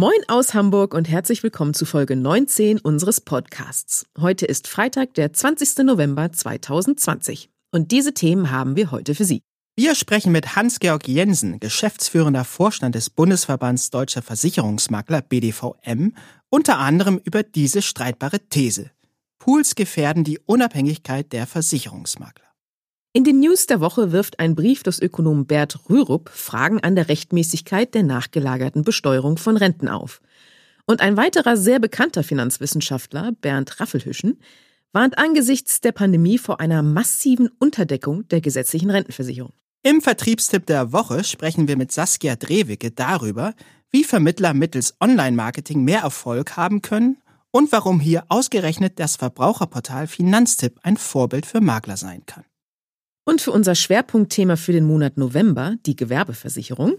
Moin aus Hamburg und herzlich willkommen zu Folge 19 unseres Podcasts. Heute ist Freitag, der 20. November 2020. Und diese Themen haben wir heute für Sie. Wir sprechen mit Hans-Georg Jensen, geschäftsführender Vorstand des Bundesverbands Deutscher Versicherungsmakler BDVM, unter anderem über diese streitbare These. Pools gefährden die Unabhängigkeit der Versicherungsmakler. In den News der Woche wirft ein Brief des Ökonomen Bert Rürup Fragen an der Rechtmäßigkeit der nachgelagerten Besteuerung von Renten auf. Und ein weiterer sehr bekannter Finanzwissenschaftler, Bernd Raffelhüschen, warnt angesichts der Pandemie vor einer massiven Unterdeckung der gesetzlichen Rentenversicherung. Im Vertriebstipp der Woche sprechen wir mit Saskia Drewicke darüber, wie Vermittler mittels Online-Marketing mehr Erfolg haben können und warum hier ausgerechnet das Verbraucherportal Finanztipp ein Vorbild für Makler sein kann. Und für unser Schwerpunktthema für den Monat November, die Gewerbeversicherung,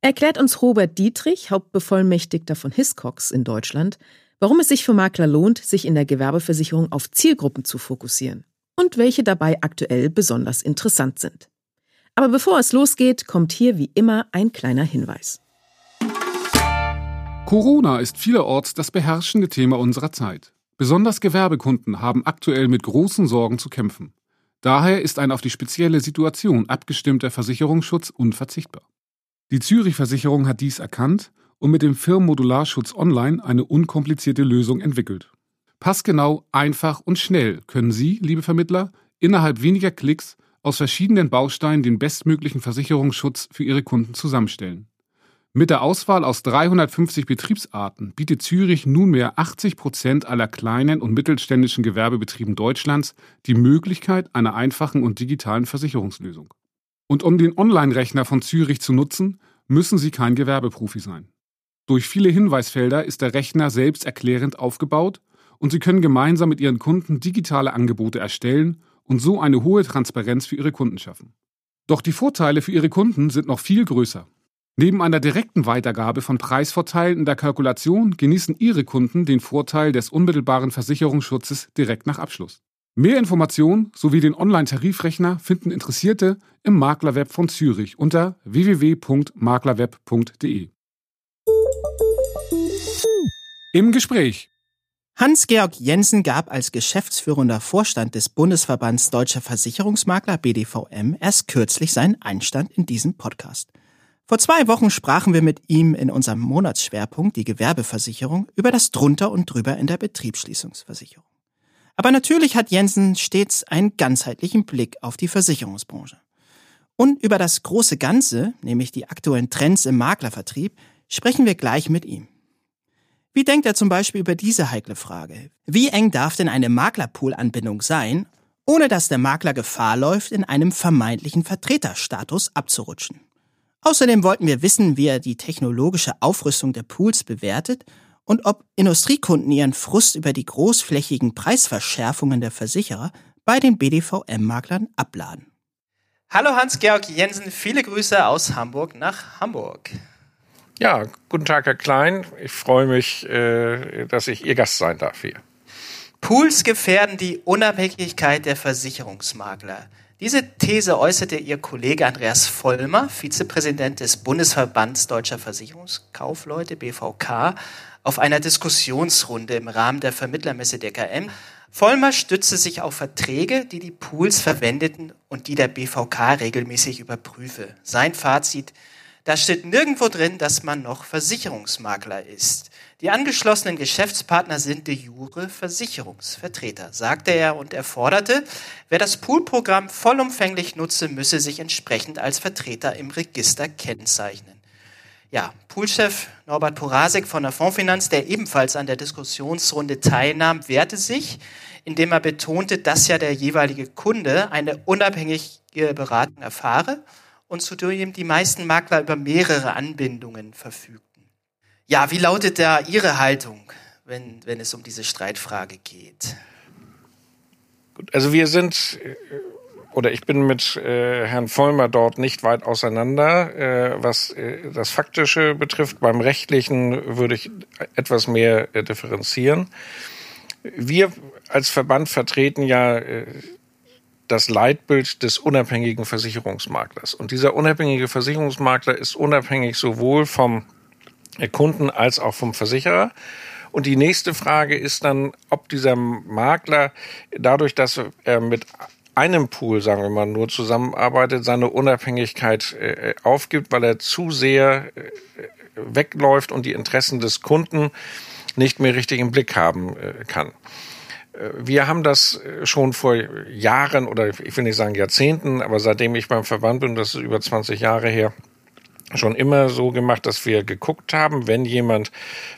erklärt uns Robert Dietrich, Hauptbevollmächtigter von Hiscox in Deutschland, warum es sich für Makler lohnt, sich in der Gewerbeversicherung auf Zielgruppen zu fokussieren und welche dabei aktuell besonders interessant sind. Aber bevor es losgeht, kommt hier wie immer ein kleiner Hinweis. Corona ist vielerorts das beherrschende Thema unserer Zeit. Besonders Gewerbekunden haben aktuell mit großen Sorgen zu kämpfen. Daher ist ein auf die spezielle Situation abgestimmter Versicherungsschutz unverzichtbar. Die Zürich-Versicherung hat dies erkannt und mit dem Firmenmodularschutz Online eine unkomplizierte Lösung entwickelt. Passgenau, einfach und schnell können Sie, liebe Vermittler, innerhalb weniger Klicks aus verschiedenen Bausteinen den bestmöglichen Versicherungsschutz für Ihre Kunden zusammenstellen. Mit der Auswahl aus 350 Betriebsarten bietet Zürich nunmehr 80 Prozent aller kleinen und mittelständischen Gewerbebetrieben Deutschlands die Möglichkeit einer einfachen und digitalen Versicherungslösung. Und um den Online-Rechner von Zürich zu nutzen, müssen Sie kein Gewerbeprofi sein. Durch viele Hinweisfelder ist der Rechner selbsterklärend aufgebaut und Sie können gemeinsam mit Ihren Kunden digitale Angebote erstellen und so eine hohe Transparenz für Ihre Kunden schaffen. Doch die Vorteile für Ihre Kunden sind noch viel größer. Neben einer direkten Weitergabe von Preisvorteilen in der Kalkulation genießen Ihre Kunden den Vorteil des unmittelbaren Versicherungsschutzes direkt nach Abschluss. Mehr Informationen sowie den Online-Tarifrechner finden Interessierte im Maklerweb von Zürich unter www.maklerweb.de. Im Gespräch. Hans-Georg Jensen gab als geschäftsführender Vorstand des Bundesverbands Deutscher Versicherungsmakler BDVM erst kürzlich seinen Einstand in diesem Podcast. Vor zwei Wochen sprachen wir mit ihm in unserem Monatsschwerpunkt die Gewerbeversicherung über das drunter und drüber in der Betriebsschließungsversicherung. Aber natürlich hat Jensen stets einen ganzheitlichen Blick auf die Versicherungsbranche. Und über das große Ganze, nämlich die aktuellen Trends im Maklervertrieb, sprechen wir gleich mit ihm. Wie denkt er zum Beispiel über diese heikle Frage? Wie eng darf denn eine Maklerpool-Anbindung sein, ohne dass der Makler Gefahr läuft, in einem vermeintlichen Vertreterstatus abzurutschen? Außerdem wollten wir wissen, wie er die technologische Aufrüstung der Pools bewertet und ob Industriekunden ihren Frust über die großflächigen Preisverschärfungen der Versicherer bei den BDVM-Maklern abladen. Hallo Hans-Georg Jensen, viele Grüße aus Hamburg nach Hamburg. Ja, guten Tag, Herr Klein. Ich freue mich, äh, dass ich Ihr Gast sein darf hier. Pools gefährden die Unabhängigkeit der Versicherungsmakler. Diese These äußerte ihr Kollege Andreas Vollmer, Vizepräsident des Bundesverbands Deutscher Versicherungskaufleute BVK, auf einer Diskussionsrunde im Rahmen der Vermittlermesse der KM. Vollmer stützte sich auf Verträge, die die Pools verwendeten und die der BVK regelmäßig überprüfe. Sein Fazit, da steht nirgendwo drin, dass man noch Versicherungsmakler ist. Die angeschlossenen Geschäftspartner sind de jure Versicherungsvertreter, sagte er und er forderte, wer das Poolprogramm vollumfänglich nutze, müsse sich entsprechend als Vertreter im Register kennzeichnen. Ja, Poolchef Norbert Porasek von der Fondsfinanz, der ebenfalls an der Diskussionsrunde teilnahm, wehrte sich, indem er betonte, dass ja der jeweilige Kunde eine unabhängige Beratung erfahre und zudem die meisten Makler über mehrere Anbindungen verfügen. Ja, wie lautet da Ihre Haltung, wenn, wenn es um diese Streitfrage geht? Also wir sind oder ich bin mit äh, Herrn Vollmer dort nicht weit auseinander, äh, was äh, das Faktische betrifft. Beim Rechtlichen würde ich etwas mehr äh, differenzieren. Wir als Verband vertreten ja äh, das Leitbild des unabhängigen Versicherungsmaklers. Und dieser unabhängige Versicherungsmakler ist unabhängig sowohl vom Kunden als auch vom Versicherer. Und die nächste Frage ist dann, ob dieser Makler dadurch, dass er mit einem Pool, sagen wir mal, nur zusammenarbeitet, seine Unabhängigkeit äh, aufgibt, weil er zu sehr äh, wegläuft und die Interessen des Kunden nicht mehr richtig im Blick haben äh, kann. Äh, wir haben das äh, schon vor Jahren oder ich will nicht sagen Jahrzehnten, aber seitdem ich beim Verband bin, das ist über 20 Jahre her, schon immer so gemacht, dass wir geguckt haben, wenn jemand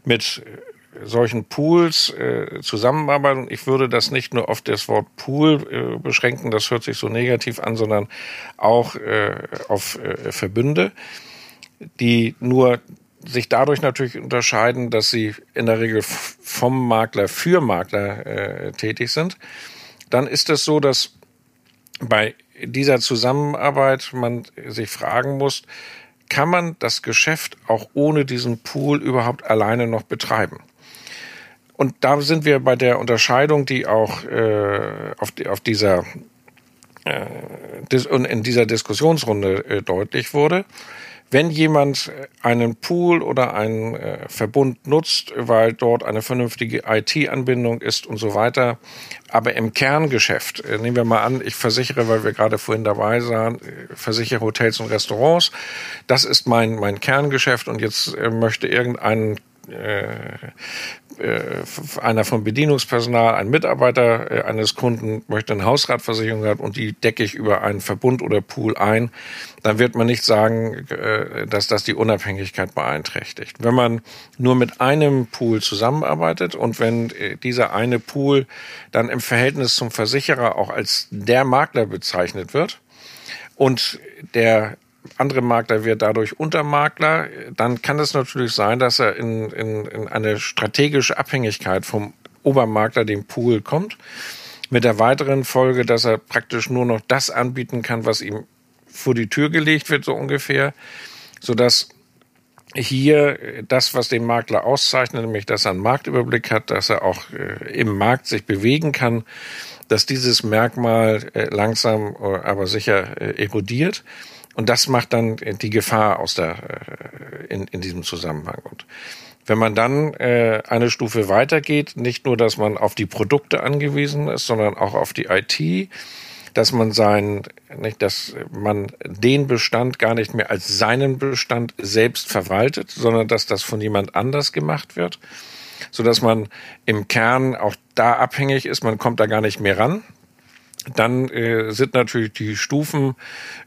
mit solchen Pools äh, zusammenarbeiten. Ich würde das nicht nur auf das Wort Pool äh, beschränken, das hört sich so negativ an, sondern auch äh, auf äh, Verbünde, die nur sich dadurch natürlich unterscheiden, dass sie in der Regel vom Makler für Makler äh, tätig sind. Dann ist es so, dass bei dieser Zusammenarbeit man sich fragen muss, kann man das Geschäft auch ohne diesen Pool überhaupt alleine noch betreiben? Und da sind wir bei der Unterscheidung, die auch äh, auf, auf dieser äh, in dieser Diskussionsrunde äh, deutlich wurde. Wenn jemand einen Pool oder einen äh, Verbund nutzt, weil dort eine vernünftige IT-Anbindung ist und so weiter, aber im Kerngeschäft, äh, nehmen wir mal an, ich versichere, weil wir gerade vorhin dabei sahen, äh, versichere Hotels und Restaurants, das ist mein, mein Kerngeschäft und jetzt möchte irgendein einer vom Bedienungspersonal, ein Mitarbeiter äh, eines Kunden möchte eine Hausratversicherung haben und die decke ich über einen Verbund oder Pool ein, dann wird man nicht sagen, äh, dass das die Unabhängigkeit beeinträchtigt. Wenn man nur mit einem Pool zusammenarbeitet und wenn äh, dieser eine Pool dann im Verhältnis zum Versicherer auch als der Makler bezeichnet wird und der andere Makler wird dadurch Untermakler, dann kann es natürlich sein, dass er in, in, in eine strategische Abhängigkeit vom Obermakler, dem Pool, kommt. Mit der weiteren Folge, dass er praktisch nur noch das anbieten kann, was ihm vor die Tür gelegt wird, so ungefähr, sodass hier das, was den Makler auszeichnet, nämlich dass er einen Marktüberblick hat, dass er auch äh, im Markt sich bewegen kann, dass dieses Merkmal äh, langsam äh, aber sicher erodiert. Und das macht dann die Gefahr aus der, äh, in, in diesem Zusammenhang. Und wenn man dann äh, eine Stufe weitergeht, nicht nur, dass man auf die Produkte angewiesen ist, sondern auch auf die IT, dass man sein, nicht, dass man den Bestand gar nicht mehr als seinen Bestand selbst verwaltet, sondern dass das von jemand anders gemacht wird, so dass man im Kern auch da abhängig ist, man kommt da gar nicht mehr ran dann äh, sind natürlich die Stufen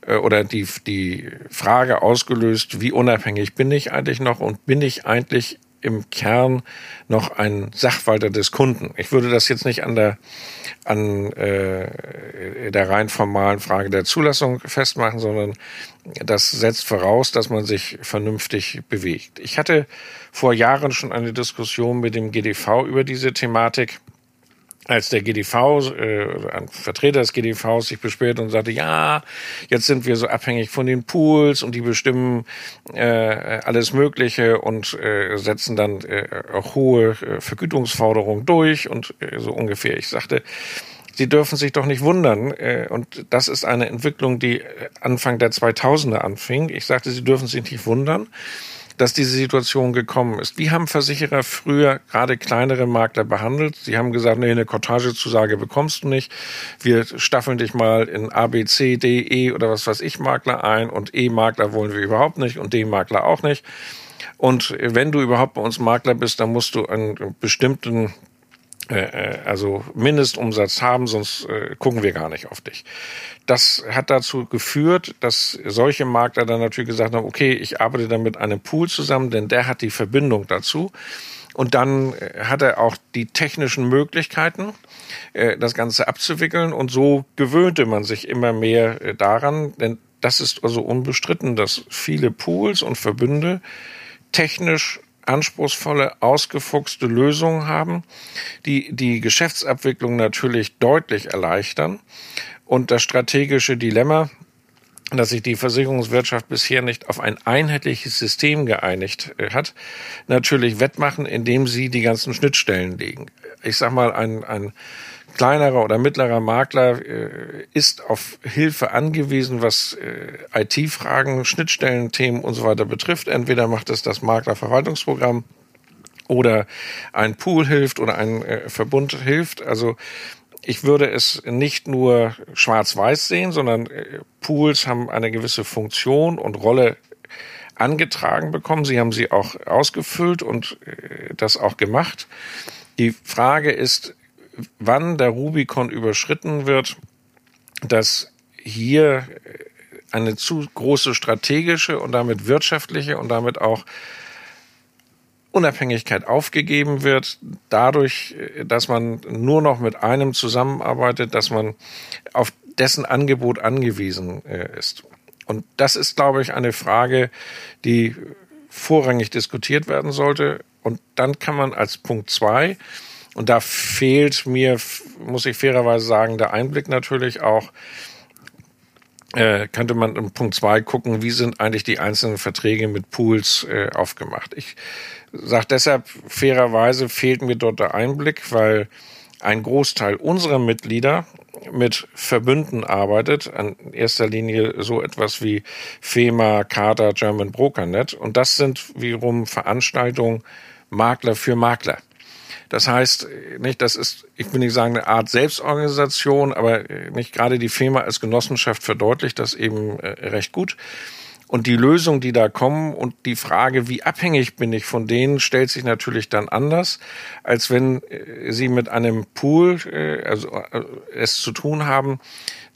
äh, oder die, die Frage ausgelöst, wie unabhängig bin ich eigentlich noch und bin ich eigentlich im Kern noch ein Sachwalter des Kunden. Ich würde das jetzt nicht an der an äh, der rein formalen Frage der Zulassung festmachen, sondern das setzt voraus, dass man sich vernünftig bewegt. Ich hatte vor Jahren schon eine Diskussion mit dem GDV über diese Thematik als der GDV, äh, ein Vertreter des GDVs sich beschwert und sagte, ja, jetzt sind wir so abhängig von den Pools und die bestimmen äh, alles Mögliche und äh, setzen dann äh, auch hohe äh, Vergütungsforderungen durch und äh, so ungefähr. Ich sagte, Sie dürfen sich doch nicht wundern. Äh, und das ist eine Entwicklung, die Anfang der 2000er anfing. Ich sagte, Sie dürfen sich nicht wundern dass diese Situation gekommen ist. Wie haben Versicherer früher gerade kleinere Makler behandelt? Sie haben gesagt, nee, eine Cottagezusage bekommst du nicht. Wir staffeln dich mal in A, B, C, D, E oder was weiß ich Makler ein und E-Makler wollen wir überhaupt nicht und D-Makler auch nicht. Und wenn du überhaupt bei uns Makler bist, dann musst du einen bestimmten also Mindestumsatz haben, sonst äh, gucken wir gar nicht auf dich. Das hat dazu geführt, dass solche Makler dann natürlich gesagt haben, okay, ich arbeite dann mit einem Pool zusammen, denn der hat die Verbindung dazu. Und dann hat er auch die technischen Möglichkeiten, das Ganze abzuwickeln. Und so gewöhnte man sich immer mehr daran, denn das ist also unbestritten, dass viele Pools und Verbünde technisch anspruchsvolle, ausgefuchste Lösungen haben, die die Geschäftsabwicklung natürlich deutlich erleichtern und das strategische Dilemma, dass sich die Versicherungswirtschaft bisher nicht auf ein einheitliches System geeinigt äh, hat, natürlich wettmachen, indem sie die ganzen Schnittstellen legen. Ich sag mal, ein, ein kleinerer oder mittlerer Makler äh, ist auf Hilfe angewiesen, was äh, IT-Fragen, Schnittstellenthemen und so weiter betrifft. Entweder macht es das Maklerverwaltungsprogramm oder ein Pool hilft oder ein äh, Verbund hilft. Also ich würde es nicht nur schwarz-weiß sehen, sondern äh, Pools haben eine gewisse Funktion und Rolle angetragen bekommen. Sie haben sie auch ausgefüllt und äh, das auch gemacht. Die Frage ist, wann der Rubikon überschritten wird, dass hier eine zu große strategische und damit wirtschaftliche und damit auch Unabhängigkeit aufgegeben wird, dadurch, dass man nur noch mit einem zusammenarbeitet, dass man auf dessen Angebot angewiesen äh, ist. Und das ist, glaube ich, eine Frage, die vorrangig diskutiert werden sollte. Und dann kann man als Punkt zwei, und da fehlt mir, muss ich fairerweise sagen, der Einblick natürlich auch, äh, könnte man im Punkt zwei gucken, wie sind eigentlich die einzelnen Verträge mit Pools äh, aufgemacht. Ich sage deshalb fairerweise fehlt mir dort der Einblick, weil ein Großteil unserer Mitglieder mit Verbünden arbeitet, in erster Linie so etwas wie FEMA, CADA, German Brokernet. Und das sind wiederum Veranstaltungen Makler für Makler. Das heißt, nicht, das ist, ich will nicht sagen, eine Art Selbstorganisation, aber nicht gerade die FEMA als Genossenschaft verdeutlicht das eben äh, recht gut. Und die Lösungen, die da kommen und die Frage, wie abhängig bin ich von denen, stellt sich natürlich dann anders, als wenn äh, Sie mit einem Pool äh, also, äh, es zu tun haben,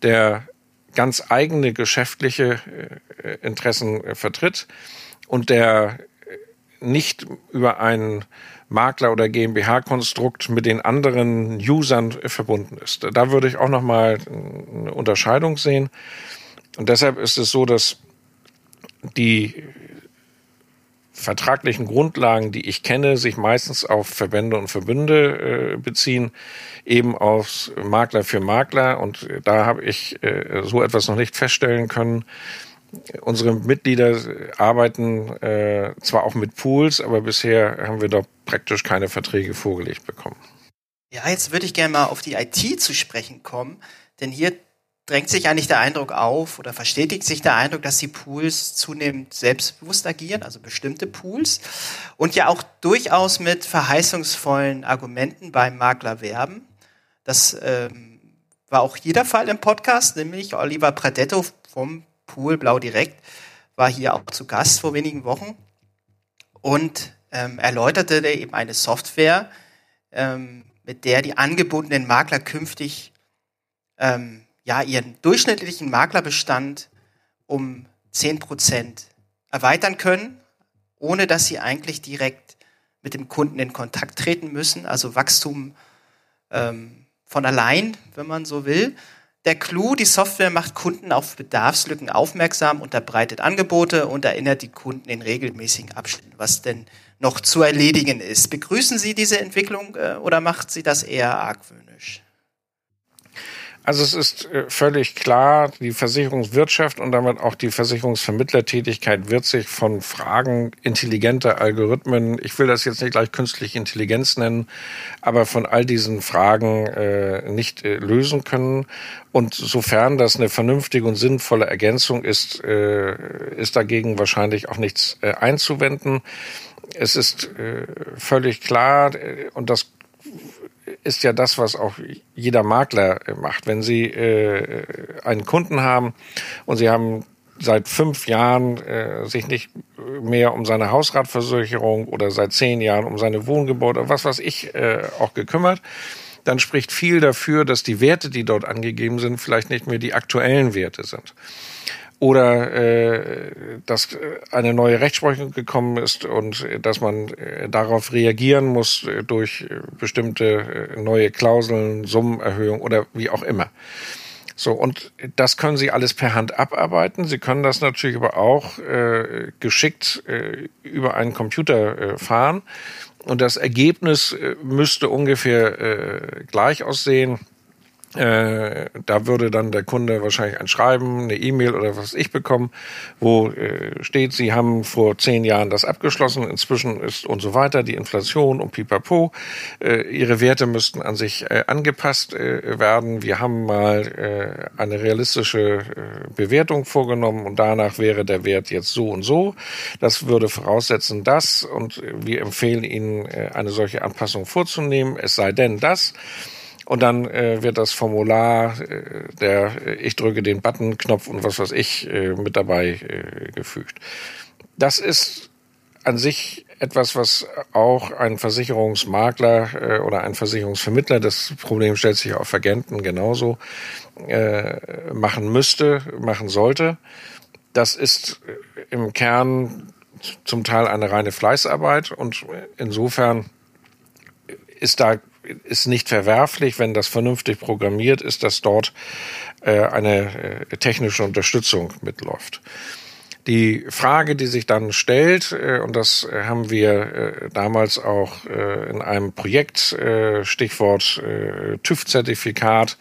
der ganz eigene geschäftliche Interessen vertritt und der nicht über einen Makler- oder GmbH-Konstrukt mit den anderen Usern verbunden ist. Da würde ich auch noch mal eine Unterscheidung sehen. Und deshalb ist es so, dass die vertraglichen Grundlagen, die ich kenne, sich meistens auf Verbände und Verbünde äh, beziehen, eben aus Makler für Makler. Und da habe ich äh, so etwas noch nicht feststellen können. Unsere Mitglieder arbeiten äh, zwar auch mit Pools, aber bisher haben wir da praktisch keine Verträge vorgelegt bekommen. Ja, jetzt würde ich gerne mal auf die IT zu sprechen kommen, denn hier drängt sich eigentlich der Eindruck auf oder verstetigt sich der Eindruck, dass die Pools zunehmend selbstbewusst agieren, also bestimmte Pools, und ja auch durchaus mit verheißungsvollen Argumenten beim Makler werben. Das ähm, war auch hier der Fall im Podcast, nämlich Oliver Pradetto vom Pool Blau Direkt war hier auch zu Gast vor wenigen Wochen und ähm, erläuterte eben eine Software, ähm, mit der die angebotenen Makler künftig ähm, ja, ihren durchschnittlichen Maklerbestand um 10 Prozent erweitern können, ohne dass sie eigentlich direkt mit dem Kunden in Kontakt treten müssen. Also Wachstum ähm, von allein, wenn man so will. Der Clou, die Software macht Kunden auf Bedarfslücken aufmerksam, unterbreitet Angebote und erinnert die Kunden in regelmäßigen Abständen, was denn noch zu erledigen ist. Begrüßen Sie diese Entwicklung äh, oder macht Sie das eher argwöhnisch? Also es ist äh, völlig klar, die Versicherungswirtschaft und damit auch die Versicherungsvermittlertätigkeit wird sich von Fragen intelligenter Algorithmen, ich will das jetzt nicht gleich künstliche Intelligenz nennen, aber von all diesen Fragen äh, nicht äh, lösen können. Und sofern das eine vernünftige und sinnvolle Ergänzung ist, äh, ist dagegen wahrscheinlich auch nichts äh, einzuwenden. Es ist äh, völlig klar, und das ist ja das, was auch jeder Makler äh, macht. Wenn Sie äh, einen Kunden haben und Sie haben seit fünf Jahren äh, sich nicht mehr um seine Hausratversicherung oder seit zehn Jahren um seine Wohngebäude, was weiß ich, äh, auch gekümmert, dann spricht viel dafür, dass die Werte, die dort angegeben sind, vielleicht nicht mehr die aktuellen Werte sind oder äh, dass eine neue Rechtsprechung gekommen ist und äh, dass man äh, darauf reagieren muss äh, durch bestimmte neue Klauseln, Summenerhöhung oder wie auch immer. So, und das können Sie alles per Hand abarbeiten. Sie können das natürlich aber auch äh, geschickt äh, über einen Computer äh, fahren. Und das Ergebnis äh, müsste ungefähr äh, gleich aussehen äh, da würde dann der Kunde wahrscheinlich ein Schreiben, eine E-Mail oder was ich bekommen, wo äh, steht, Sie haben vor zehn Jahren das abgeschlossen, inzwischen ist und so weiter die Inflation und pipapo. Äh, Ihre Werte müssten an sich äh, angepasst äh, werden. Wir haben mal eine realistische Bewertung vorgenommen und danach wäre der Wert jetzt so und so. Das würde voraussetzen, das und wir empfehlen Ihnen, eine solche Anpassung vorzunehmen, es sei denn das. Und dann äh, wird das Formular, äh, der äh, ich drücke den Button-Knopf und was weiß ich äh, mit dabei äh, gefügt. Das ist an sich etwas, was auch ein Versicherungsmakler äh, oder ein Versicherungsvermittler, das Problem stellt sich auf Agenten genauso, äh, machen müsste, machen sollte. Das ist äh, im Kern zum Teil eine reine Fleißarbeit und insofern ist da ist nicht verwerflich, wenn das vernünftig programmiert ist, dass dort äh, eine äh, technische Unterstützung mitläuft. Die Frage, die sich dann stellt, äh, und das haben wir äh, damals auch äh, in einem Projekt, äh, Stichwort TÜV-Zertifikat,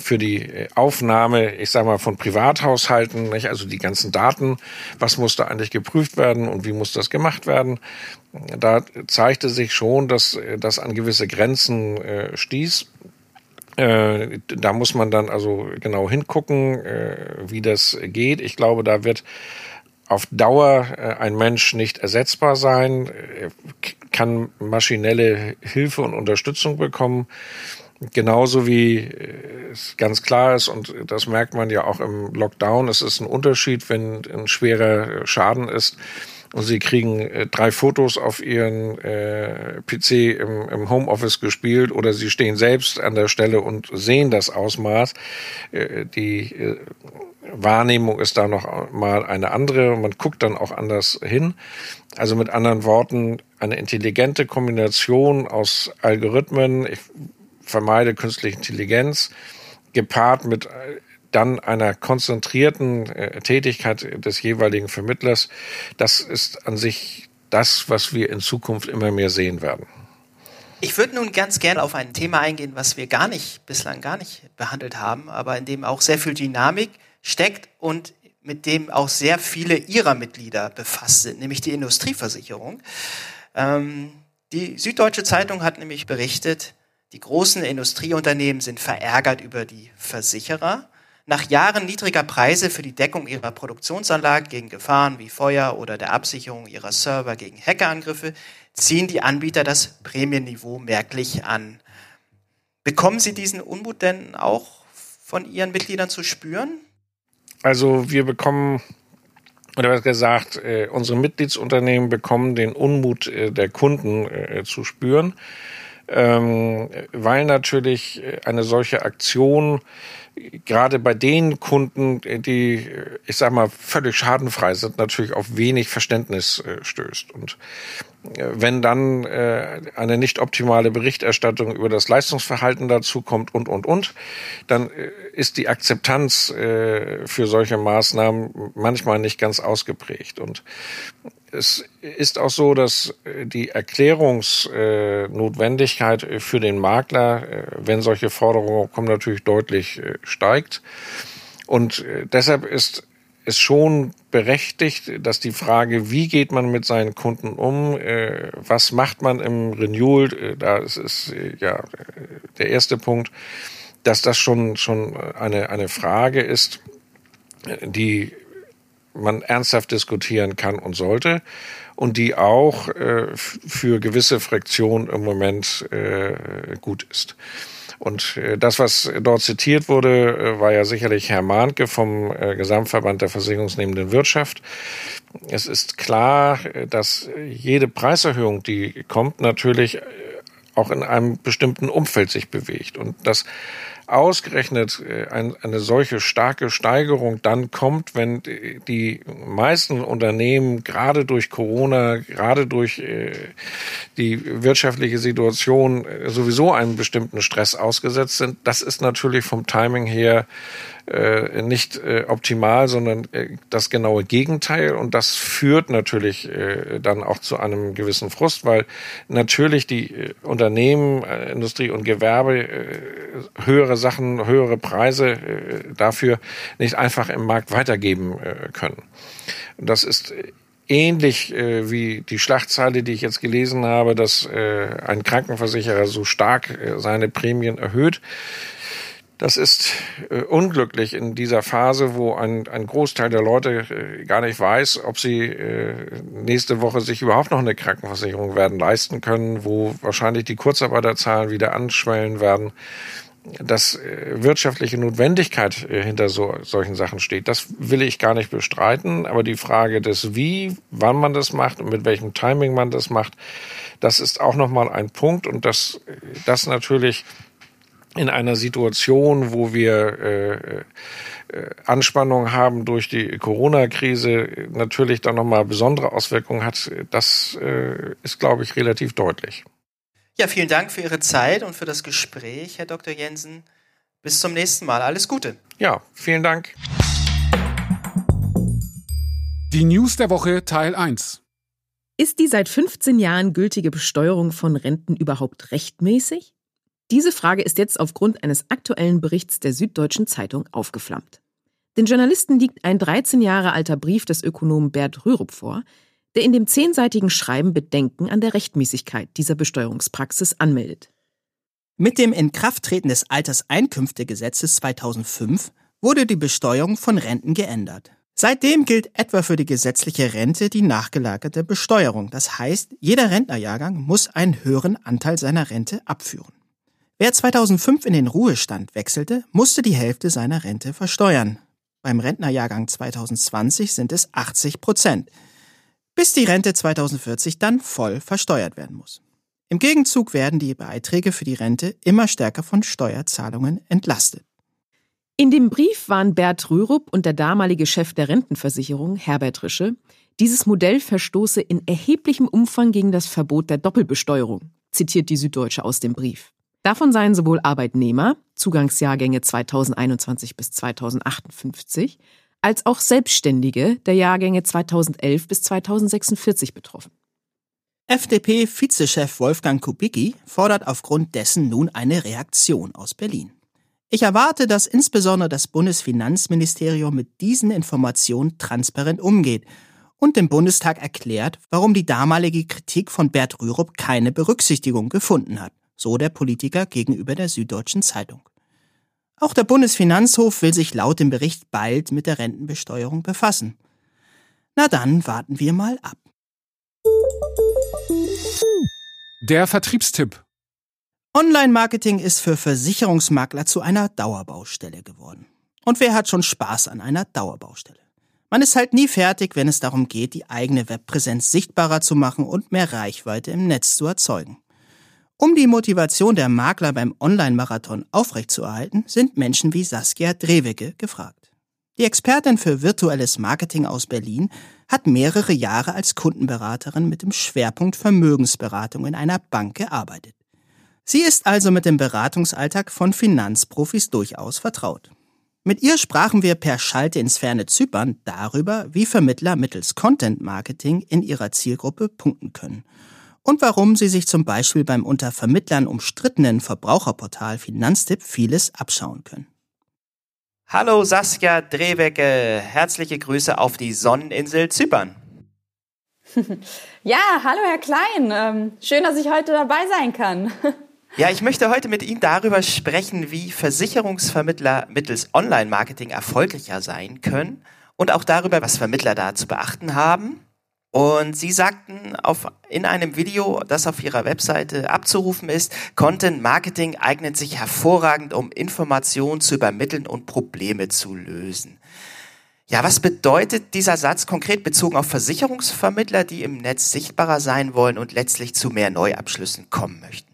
für die Aufnahme, ich sage mal, von Privathaushalten, nicht? also die ganzen Daten, was muss da eigentlich geprüft werden und wie muss das gemacht werden. Da zeigte sich schon, dass das an gewisse Grenzen äh, stieß. Äh, da muss man dann also genau hingucken, äh, wie das geht. Ich glaube, da wird auf Dauer äh, ein Mensch nicht ersetzbar sein, kann maschinelle Hilfe und Unterstützung bekommen. Genauso wie es ganz klar ist, und das merkt man ja auch im Lockdown, es ist ein Unterschied, wenn ein schwerer Schaden ist und sie kriegen äh, drei Fotos auf ihren äh, PC im, im Homeoffice gespielt oder sie stehen selbst an der Stelle und sehen das Ausmaß. Äh, die äh, Wahrnehmung ist da noch mal eine andere und man guckt dann auch anders hin. Also mit anderen Worten, eine intelligente Kombination aus Algorithmen, ich vermeide künstliche Intelligenz, gepaart mit äh, dann einer konzentrierten äh, Tätigkeit des jeweiligen Vermittlers, das ist an sich das, was wir in Zukunft immer mehr sehen werden. Ich würde nun ganz gerne auf ein Thema eingehen, was wir gar nicht, bislang gar nicht behandelt haben, aber in dem auch sehr viel Dynamik steckt und mit dem auch sehr viele Ihrer Mitglieder befasst sind, nämlich die Industrieversicherung. Ähm, die Süddeutsche Zeitung hat nämlich berichtet, die großen Industrieunternehmen sind verärgert über die Versicherer. Nach Jahren niedriger Preise für die Deckung ihrer Produktionsanlagen gegen Gefahren wie Feuer oder der Absicherung ihrer Server gegen Hackerangriffe ziehen die Anbieter das Prämienniveau merklich an. Bekommen Sie diesen Unmut denn auch von Ihren Mitgliedern zu spüren? Also wir bekommen, oder was gesagt, äh, unsere Mitgliedsunternehmen bekommen den Unmut äh, der Kunden äh, zu spüren ähm, weil natürlich eine solche Aktion gerade bei den Kunden, die, ich sag mal, völlig schadenfrei sind, natürlich auf wenig Verständnis äh, stößt. Und äh, wenn dann äh, eine nicht optimale Berichterstattung über das Leistungsverhalten dazu kommt und, und, und, dann äh, ist die Akzeptanz äh, für solche Maßnahmen manchmal nicht ganz ausgeprägt. Und es ist auch so, dass äh, die Erklärungsnotwendigkeit für den Makler, wenn solche Forderungen kommen, natürlich deutlich steigt. Und deshalb ist es schon berechtigt, dass die Frage, wie geht man mit seinen Kunden um, was macht man im Renewal, da ist ja der erste Punkt, dass das schon, schon eine, eine Frage ist, die man ernsthaft diskutieren kann und sollte und die auch äh, für gewisse Fraktionen im Moment äh, gut ist. Und äh, das, was dort zitiert wurde, äh, war ja sicherlich Herr Mahnke vom äh, Gesamtverband der versicherungsnehmenden Wirtschaft. Es ist klar, dass jede Preiserhöhung, die kommt, natürlich auch in einem bestimmten Umfeld sich bewegt und dass ausgerechnet äh, ein, eine solche starke Steigerung dann kommt, wenn die meisten Unternehmen gerade durch Corona, gerade durch äh, die wirtschaftliche Situation äh, sowieso einem bestimmten Stress ausgesetzt sind. Das ist natürlich vom Timing her äh, nicht äh, optimal, sondern äh, das genaue Gegenteil. Und das führt natürlich äh, dann auch zu einem gewissen Frust, weil natürlich die äh, Unternehmen, äh, Industrie und Gewerbe äh, höhere Sachen, höhere Preise äh, dafür nicht einfach im Markt weitergeben äh, können. Das ist ähnlich äh, wie die Schlagzeile, die ich jetzt gelesen habe, dass äh, ein Krankenversicherer so stark äh, seine Prämien erhöht. Das ist äh, unglücklich in dieser Phase, wo ein, ein Großteil der Leute äh, gar nicht weiß, ob sie äh, nächste Woche sich überhaupt noch eine Krankenversicherung werden leisten können, wo wahrscheinlich die Kurzarbeiterzahlen wieder anschwellen werden dass äh, wirtschaftliche Notwendigkeit äh, hinter so, solchen Sachen steht. Das will ich gar nicht bestreiten, aber die Frage des Wie, wann man das macht und mit welchem Timing man das macht, das ist auch nochmal ein Punkt und das, das natürlich in einer Situation, wo wir äh, äh, Anspannung haben durch die Corona-Krise, natürlich dann nochmal besondere Auswirkungen hat, das äh, ist, glaube ich, relativ deutlich. Ja, vielen Dank für Ihre Zeit und für das Gespräch, Herr Dr. Jensen. Bis zum nächsten Mal. Alles Gute. Ja, vielen Dank. Die News der Woche Teil 1. Ist die seit 15 Jahren gültige Besteuerung von Renten überhaupt rechtmäßig? Diese Frage ist jetzt aufgrund eines aktuellen Berichts der Süddeutschen Zeitung aufgeflammt. Den Journalisten liegt ein 13 Jahre alter Brief des Ökonomen Bert Rürup vor, der in dem zehnseitigen Schreiben Bedenken an der Rechtmäßigkeit dieser Besteuerungspraxis anmeldet. Mit dem Inkrafttreten des Alterseinkünftegesetzes 2005 wurde die Besteuerung von Renten geändert. Seitdem gilt etwa für die gesetzliche Rente die nachgelagerte Besteuerung. Das heißt, jeder Rentnerjahrgang muss einen höheren Anteil seiner Rente abführen. Wer 2005 in den Ruhestand wechselte, musste die Hälfte seiner Rente versteuern. Beim Rentnerjahrgang 2020 sind es 80 Prozent, bis die Rente 2040 dann voll versteuert werden muss. Im Gegenzug werden die Beiträge für die Rente immer stärker von Steuerzahlungen entlastet. In dem Brief waren Bert Rürup und der damalige Chef der Rentenversicherung, Herbert Rische, dieses Modell verstoße in erheblichem Umfang gegen das Verbot der Doppelbesteuerung, zitiert die Süddeutsche aus dem Brief. Davon seien sowohl Arbeitnehmer, Zugangsjahrgänge 2021 bis 2058, als auch Selbstständige der Jahrgänge 2011 bis 2046 betroffen. FDP-Vizechef Wolfgang Kubicki fordert aufgrund dessen nun eine Reaktion aus Berlin. Ich erwarte, dass insbesondere das Bundesfinanzministerium mit diesen Informationen transparent umgeht und dem Bundestag erklärt, warum die damalige Kritik von Bert Rürup keine Berücksichtigung gefunden hat so der Politiker gegenüber der Süddeutschen Zeitung. Auch der Bundesfinanzhof will sich laut dem Bericht bald mit der Rentenbesteuerung befassen. Na dann warten wir mal ab. Der Vertriebstipp. Online-Marketing ist für Versicherungsmakler zu einer Dauerbaustelle geworden. Und wer hat schon Spaß an einer Dauerbaustelle? Man ist halt nie fertig, wenn es darum geht, die eigene Webpräsenz sichtbarer zu machen und mehr Reichweite im Netz zu erzeugen. Um die Motivation der Makler beim Online-Marathon aufrechtzuerhalten, sind Menschen wie Saskia Drewecke gefragt. Die Expertin für virtuelles Marketing aus Berlin hat mehrere Jahre als Kundenberaterin mit dem Schwerpunkt Vermögensberatung in einer Bank gearbeitet. Sie ist also mit dem Beratungsalltag von Finanzprofis durchaus vertraut. Mit ihr sprachen wir per Schalte ins ferne Zypern darüber, wie Vermittler mittels Content Marketing in ihrer Zielgruppe punkten können – und warum Sie sich zum Beispiel beim unter Vermittlern umstrittenen Verbraucherportal Finanztipp vieles abschauen können. Hallo Saskia Drewecke, herzliche Grüße auf die Sonneninsel Zypern. Ja, hallo Herr Klein, ähm, schön, dass ich heute dabei sein kann. Ja, ich möchte heute mit Ihnen darüber sprechen, wie Versicherungsvermittler mittels Online-Marketing erfolgreicher sein können und auch darüber, was Vermittler da zu beachten haben. Und sie sagten auf, in einem Video, das auf ihrer Webseite abzurufen ist, Content Marketing eignet sich hervorragend, um Informationen zu übermitteln und Probleme zu lösen. Ja, was bedeutet dieser Satz konkret bezogen auf Versicherungsvermittler, die im Netz sichtbarer sein wollen und letztlich zu mehr Neuabschlüssen kommen möchten?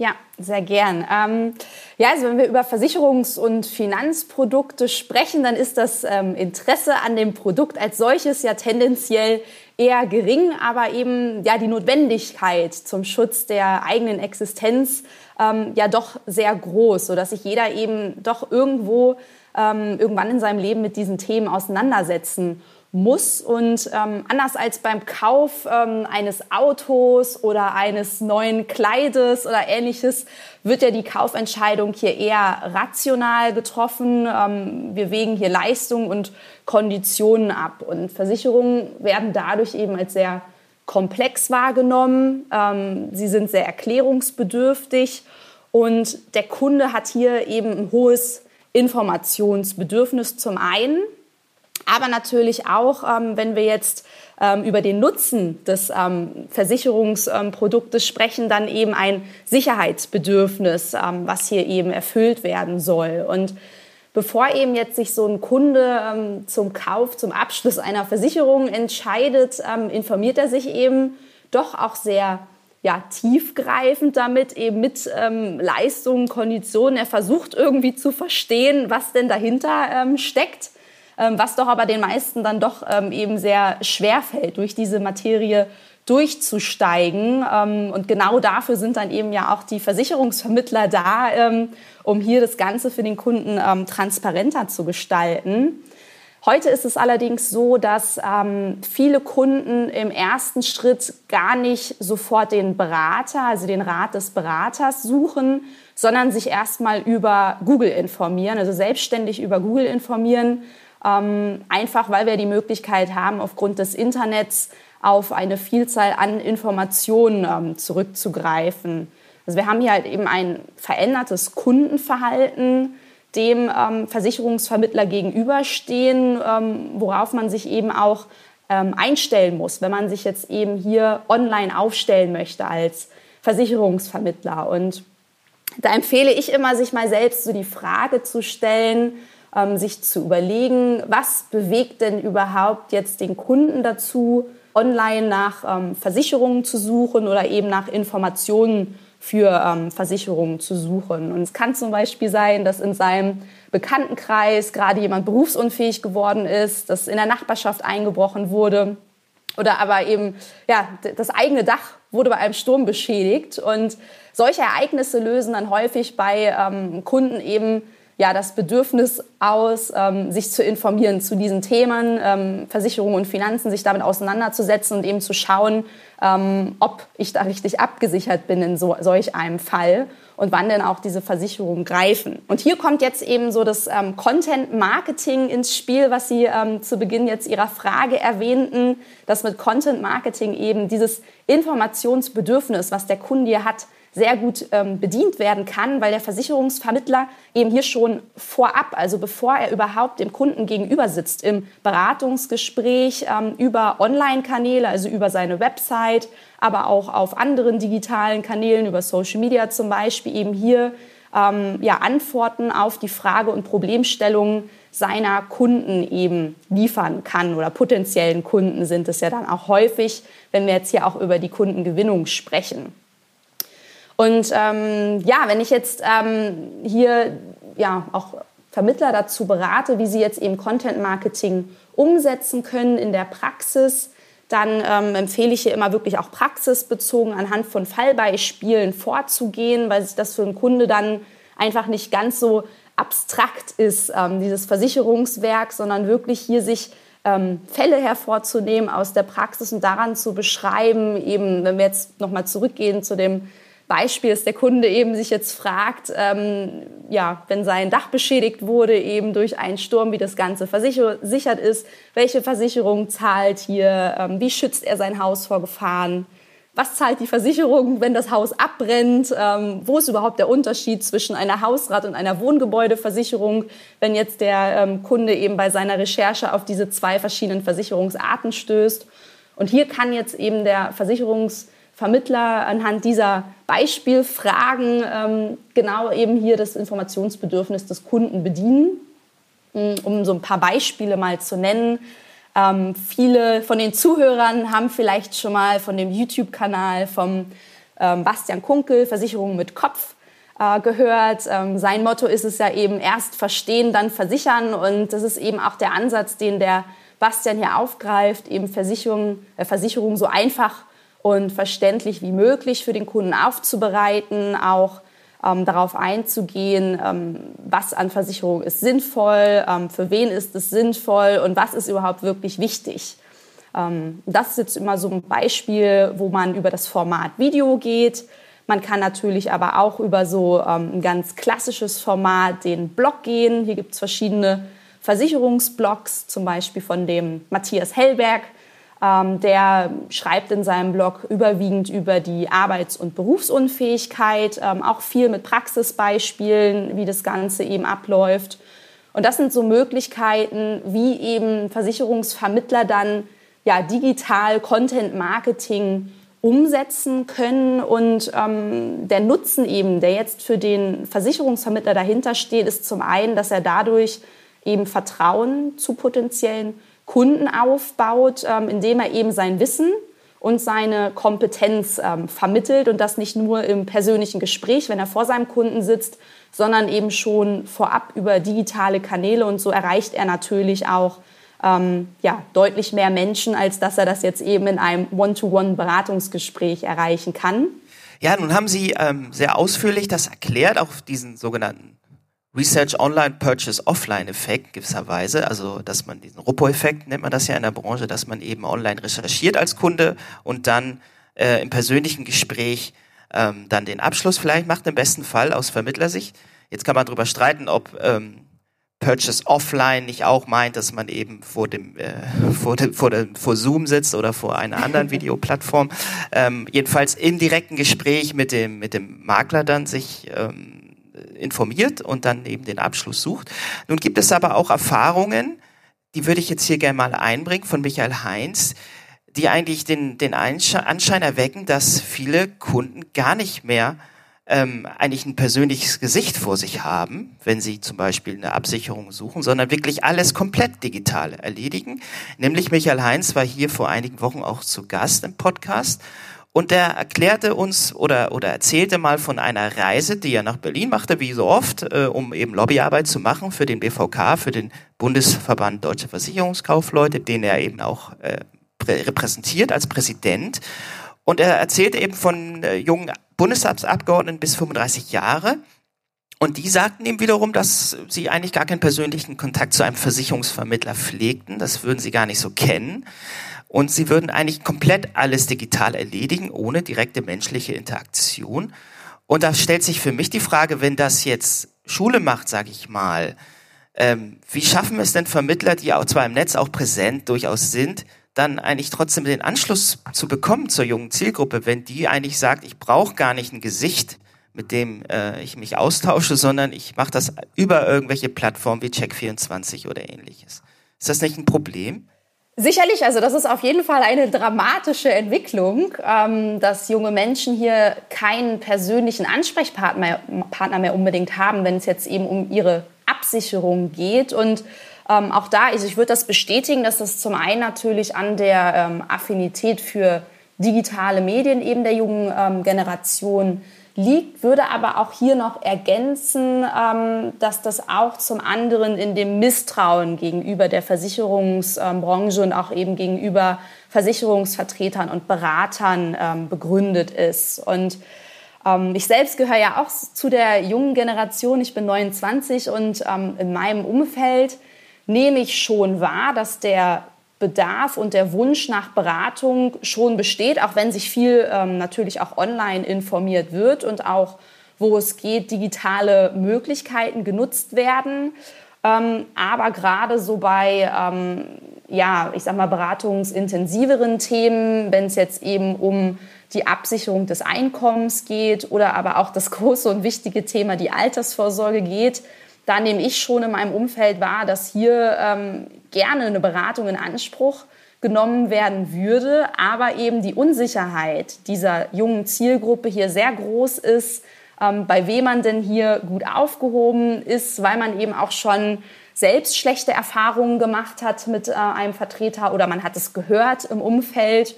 Ja, sehr gern. Ähm, ja, also wenn wir über Versicherungs- und Finanzprodukte sprechen, dann ist das ähm, Interesse an dem Produkt als solches ja tendenziell eher gering, aber eben ja die Notwendigkeit zum Schutz der eigenen Existenz ähm, ja doch sehr groß, so dass sich jeder eben doch irgendwo ähm, irgendwann in seinem Leben mit diesen Themen auseinandersetzen muss. Und ähm, anders als beim Kauf ähm, eines Autos oder eines neuen Kleides oder ähnliches, wird ja die Kaufentscheidung hier eher rational getroffen. Ähm, wir wägen hier Leistung und Konditionen ab. Und Versicherungen werden dadurch eben als sehr komplex wahrgenommen. Ähm, sie sind sehr erklärungsbedürftig. Und der Kunde hat hier eben ein hohes Informationsbedürfnis zum einen aber natürlich auch, ähm, wenn wir jetzt ähm, über den Nutzen des ähm, Versicherungsproduktes sprechen, dann eben ein Sicherheitsbedürfnis, was hier eben erfüllt werden soll. Und bevor eben jetzt sich so ein Kunde zum Kauf, zum Abschluss einer Versicherung entscheidet, informiert er sich eben doch auch sehr ja, tiefgreifend damit, eben mit ähm, Leistungen, Konditionen. Er versucht irgendwie zu verstehen, was denn dahinter ähm, steckt. Ähm, was doch aber den meisten dann doch ähm, eben sehr schwer fällt, durch diese Materie durchzusteigen. Ähm, und genau dafür sind dann eben ja auch die Versicherungsvermittler da, um hier das Ganze für den Kunden transparenter zu gestalten. Heute ist es allerdings so, dass viele Kunden im ersten Schritt gar nicht sofort den Berater, also den Rat des Beraters suchen, sondern sich erstmal über Google informieren, also selbstständig über Google informieren ähm, einfach weil wir die Möglichkeit haben, aufgrund des Internets auf eine Vielzahl an Informationen ähm, zurückzugreifen. Also wir haben hier halt eben ein verändertes Kundenverhalten, dem ähm, Versicherungsvermittler gegenüberstehen, ähm, worauf man sich eben auch ähm, einstellen muss, wenn man sich jetzt eben hier online aufstellen möchte als Versicherungsvermittler. Und da empfehle ich immer, sich mal selbst so die Frage zu stellen, sich zu überlegen, was bewegt denn überhaupt jetzt den Kunden dazu, online nach ähm, Versicherungen zu suchen oder eben nach Informationen für ähm, Versicherungen zu suchen. Und es kann zum Beispiel sein, dass in seinem Bekanntenkreis gerade jemand berufsunfähig geworden ist, dass in der Nachbarschaft eingebrochen wurde oder aber eben ja, das eigene Dach wurde bei einem Sturm beschädigt. Und solche Ereignisse lösen dann häufig bei ähm, Kunden eben ja, das Bedürfnis aus, ähm, sich zu informieren zu diesen Themen, ähm, Versicherungen und Finanzen, sich damit auseinanderzusetzen und eben zu schauen, ähm, ob ich da richtig abgesichert bin in so, solch einem Fall und wann denn auch diese Versicherungen greifen. Und hier kommt jetzt eben so das ähm, Content Marketing ins Spiel, was Sie ähm, zu Beginn jetzt Ihrer Frage erwähnten, dass mit Content Marketing eben dieses Informationsbedürfnis, was der Kunde hier hat, sehr gut ähm, bedient werden kann, weil der Versicherungsvermittler eben hier schon vorab, also bevor er überhaupt dem Kunden gegenüber sitzt, im Beratungsgespräch ähm, über Online-Kanäle, also über seine Website, aber auch auf anderen digitalen Kanälen, über Social Media zum Beispiel, eben hier ähm, ja, Antworten auf die Frage- und Problemstellungen seiner Kunden eben liefern kann oder potenziellen Kunden sind es ja dann auch häufig, wenn wir jetzt hier auch über die Kundengewinnung sprechen. Und ähm, ja, wenn ich jetzt ähm, hier ja auch Vermittler dazu berate, wie sie jetzt eben Content Marketing umsetzen können in der Praxis, dann ähm, empfehle ich hier immer wirklich auch praxisbezogen anhand von Fallbeispielen vorzugehen, weil sich das für einen Kunde dann einfach nicht ganz so abstrakt ist, ähm, dieses Versicherungswerk, sondern wirklich hier sich ähm, Fälle hervorzunehmen aus der Praxis und daran zu beschreiben, eben wenn wir jetzt nochmal zurückgehen zu dem Beispiel ist der Kunde eben sich jetzt fragt, ähm, ja, wenn sein Dach beschädigt wurde eben durch einen Sturm, wie das Ganze versichert ist, welche Versicherung zahlt hier, ähm, wie schützt er sein Haus vor Gefahren, was zahlt die Versicherung, wenn das Haus abbrennt, ähm, wo ist überhaupt der Unterschied zwischen einer Hausrat- und einer Wohngebäudeversicherung, wenn jetzt der ähm, Kunde eben bei seiner Recherche auf diese zwei verschiedenen Versicherungsarten stößt. Und hier kann jetzt eben der Versicherungs Vermittler anhand dieser Beispielfragen ähm, genau eben hier das Informationsbedürfnis des Kunden bedienen. Mm, um so ein paar Beispiele mal zu nennen. Ähm, viele von den Zuhörern haben vielleicht schon mal von dem YouTube-Kanal vom ähm, Bastian Kunkel, Versicherung mit Kopf äh, gehört. Ähm, sein Motto ist es ja eben erst verstehen, dann versichern. Und das ist eben auch der Ansatz, den der Bastian hier aufgreift, eben Versicherung, äh, Versicherung so einfach und verständlich wie möglich für den Kunden aufzubereiten, auch ähm, darauf einzugehen, ähm, was an Versicherung ist sinnvoll, ähm, für wen ist es sinnvoll und was ist überhaupt wirklich wichtig. Ähm, das ist jetzt immer so ein Beispiel, wo man über das Format Video geht. Man kann natürlich aber auch über so ähm, ein ganz klassisches Format, den Blog gehen. Hier gibt es verschiedene Versicherungsblogs, zum Beispiel von dem Matthias Hellberg. Ähm, der schreibt in seinem Blog überwiegend über die Arbeits- und Berufsunfähigkeit, ähm, auch viel mit Praxisbeispielen, wie das Ganze eben abläuft. Und das sind so Möglichkeiten, wie eben Versicherungsvermittler dann ja, digital Content Marketing umsetzen können. Und ähm, der Nutzen eben, der jetzt für den Versicherungsvermittler dahinter steht, ist zum einen, dass er dadurch eben Vertrauen zu potenziellen Kunden aufbaut, ähm, indem er eben sein Wissen und seine Kompetenz ähm, vermittelt und das nicht nur im persönlichen Gespräch, wenn er vor seinem Kunden sitzt, sondern eben schon vorab über digitale Kanäle und so erreicht er natürlich auch ähm, ja, deutlich mehr Menschen, als dass er das jetzt eben in einem One-to-One-Beratungsgespräch erreichen kann. Ja, nun haben Sie ähm, sehr ausführlich das erklärt, auch diesen sogenannten Research Online, Purchase Offline Effekt gewisserweise, also dass man diesen Ruppo-Effekt nennt man das ja in der Branche, dass man eben online recherchiert als Kunde und dann äh, im persönlichen Gespräch ähm, dann den Abschluss vielleicht macht, im besten Fall aus Vermittlersicht. Jetzt kann man darüber streiten, ob ähm, Purchase Offline nicht auch meint, dass man eben vor dem, äh, vor, dem vor, dem vor Zoom sitzt oder vor einer anderen Videoplattform. Ähm, jedenfalls im direkten Gespräch mit dem, mit dem Makler dann sich ähm, informiert und dann eben den Abschluss sucht. Nun gibt es aber auch Erfahrungen, die würde ich jetzt hier gerne mal einbringen von Michael Heinz, die eigentlich den, den Anschein erwecken, dass viele Kunden gar nicht mehr ähm, eigentlich ein persönliches Gesicht vor sich haben, wenn sie zum Beispiel eine Absicherung suchen, sondern wirklich alles komplett digital erledigen. Nämlich Michael Heinz war hier vor einigen Wochen auch zu Gast im Podcast und der erklärte uns oder, oder erzählte mal von einer Reise, die er nach Berlin machte, wie so oft, äh, um eben Lobbyarbeit zu machen für den BVK, für den Bundesverband Deutsche Versicherungskaufleute, den er eben auch äh, repräsentiert als Präsident. Und er erzählte eben von äh, jungen Bundestagsabgeordneten bis 35 Jahre. Und die sagten ihm wiederum, dass sie eigentlich gar keinen persönlichen Kontakt zu einem Versicherungsvermittler pflegten. Das würden sie gar nicht so kennen. Und sie würden eigentlich komplett alles digital erledigen, ohne direkte menschliche Interaktion. Und da stellt sich für mich die Frage, wenn das jetzt Schule macht, sage ich mal, ähm, wie schaffen es denn Vermittler, die auch zwar im Netz auch präsent durchaus sind, dann eigentlich trotzdem den Anschluss zu bekommen zur jungen Zielgruppe, wenn die eigentlich sagt, ich brauche gar nicht ein Gesicht, mit dem äh, ich mich austausche, sondern ich mache das über irgendwelche Plattformen wie Check24 oder ähnliches. Ist das nicht ein Problem? Sicherlich, also das ist auf jeden Fall eine dramatische Entwicklung, ähm, dass junge Menschen hier keinen persönlichen Ansprechpartner Partner mehr unbedingt haben, wenn es jetzt eben um ihre Absicherung geht. Und ähm, auch da, also ich würde das bestätigen, dass das zum einen natürlich an der ähm, Affinität für digitale Medien eben der jungen ähm, Generation liegt, würde aber auch hier noch ergänzen, ähm, dass das auch zum anderen in dem Misstrauen gegenüber der Versicherungsbranche und auch eben gegenüber Versicherungsvertretern und Beratern ähm, begründet ist. Und ähm, ich selbst gehöre ja auch zu der jungen Generation. Ich bin 29 und in meinem Umfeld nehme ich schon wahr, dass der Bedarf und der Wunsch nach Beratung schon besteht, auch wenn sich viel ähm, natürlich auch online informiert wird und auch, wo es geht, digitale Möglichkeiten genutzt werden. Ähm, aber gerade so bei, ähm, ja, ich sag mal, beratungsintensiveren Themen, wenn es jetzt eben um die Absicherung des Einkommens geht oder aber auch das große und wichtige Thema die Altersvorsorge geht, da nehme ich schon in meinem Umfeld wahr, dass hier ähm, gerne eine Beratung in Anspruch genommen werden würde, aber eben die Unsicherheit dieser jungen Zielgruppe hier sehr groß ist, ähm, bei wem man denn hier gut aufgehoben ist, weil man eben auch schon selbst schlechte Erfahrungen gemacht hat mit äh, einem Vertreter oder man hat es gehört im Umfeld.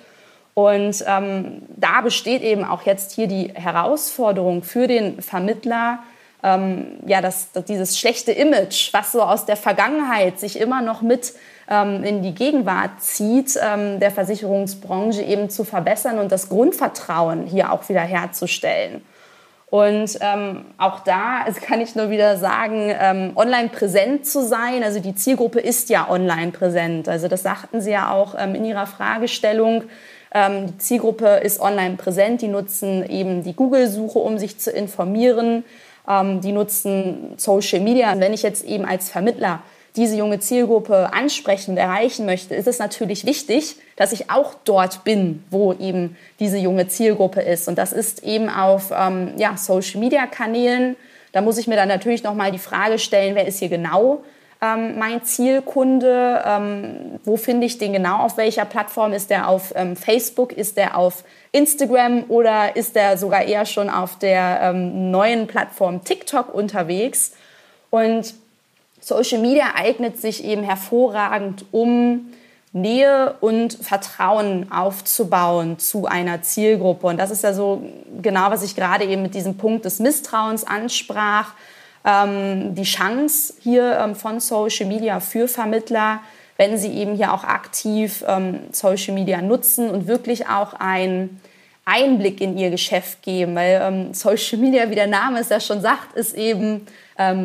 Und ähm, da besteht eben auch jetzt hier die Herausforderung für den Vermittler, ähm, ja, das, das, dieses schlechte Image, was so aus der Vergangenheit sich immer noch mit ähm, in die Gegenwart zieht, ähm, der Versicherungsbranche eben zu verbessern und das Grundvertrauen hier auch wieder herzustellen. Und ähm, auch da also kann ich nur wieder sagen, ähm, online präsent zu sein. Also die Zielgruppe ist ja online präsent. Also das sagten Sie ja auch ähm, in Ihrer Fragestellung. Die Zielgruppe ist online präsent. Die nutzen eben die Google-Suche, um sich zu informieren. Ähm, die nutzen Social Media. Und wenn ich jetzt eben als Vermittler diese junge Zielgruppe ansprechen und erreichen möchte, ist es natürlich wichtig, dass ich auch dort bin, wo eben diese junge Zielgruppe ist. Und das ist eben auf ähm, ja, Social-Media-Kanälen. Da muss ich mir dann natürlich noch mal die Frage stellen, wer ist hier genau ähm, mein Zielkunde? Ähm, wo finde ich den genau? Auf welcher Plattform? Ist der auf ähm, Facebook? Ist der auf Instagram? Oder ist der sogar eher schon auf der ähm, neuen Plattform TikTok unterwegs? Und Social Media eignet sich eben hervorragend, um Nähe und Vertrauen aufzubauen zu einer Zielgruppe. Und das ist ja so genau, was ich gerade eben mit diesem Punkt des Misstrauens ansprach. Ähm, die Chance hier ähm, von Social Media für Vermittler, wenn sie eben hier auch aktiv ähm, Social Media nutzen und wirklich auch ein Einblick in ihr Geschäft geben, weil Social Media, wie der Name es ja schon sagt, ist eben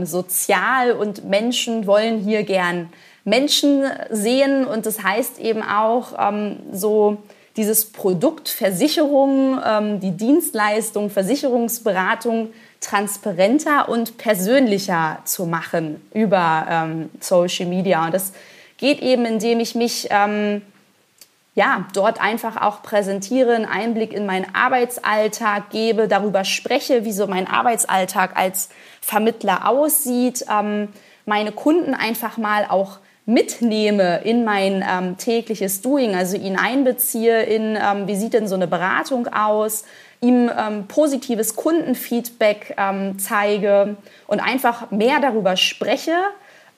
sozial und Menschen wollen hier gern Menschen sehen und das heißt eben auch so dieses Produkt Versicherung, die Dienstleistung Versicherungsberatung transparenter und persönlicher zu machen über ähm, Social Media. Und das geht eben, indem ich mich ähm, ja, dort einfach auch präsentiere, einen Einblick in meinen Arbeitsalltag gebe, darüber spreche, wie so mein Arbeitsalltag als Vermittler aussieht, ähm, meine Kunden einfach mal auch mitnehme in mein ähm, tägliches Doing, also ihn einbeziehe in, ähm, wie sieht denn so eine Beratung aus, ihm ähm, positives Kundenfeedback ähm, zeige und einfach mehr darüber spreche,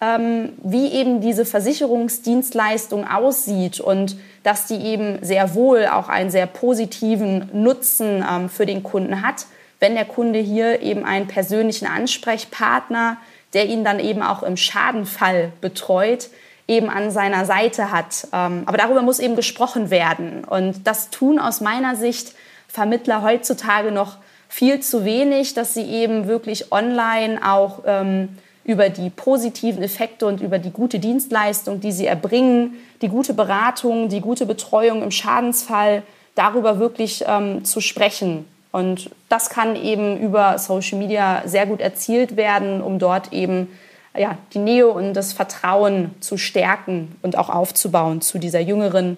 ähm, wie eben diese Versicherungsdienstleistung aussieht und dass die eben sehr wohl auch einen sehr positiven Nutzen ähm, für den Kunden hat, wenn der Kunde hier eben einen persönlichen Ansprechpartner, der ihn dann eben auch im Schadenfall betreut, eben an seiner Seite hat. Ähm, aber darüber muss eben gesprochen werden. Und das tun aus meiner Sicht Vermittler heutzutage noch viel zu wenig, dass sie eben wirklich online auch ähm, über die positiven Effekte und über die gute Dienstleistung, die sie erbringen, die gute Beratung, die gute Betreuung im Schadensfall, darüber wirklich ähm, zu sprechen. Und das kann eben über Social Media sehr gut erzielt werden, um dort eben ja, die Nähe und das Vertrauen zu stärken und auch aufzubauen zu dieser jüngeren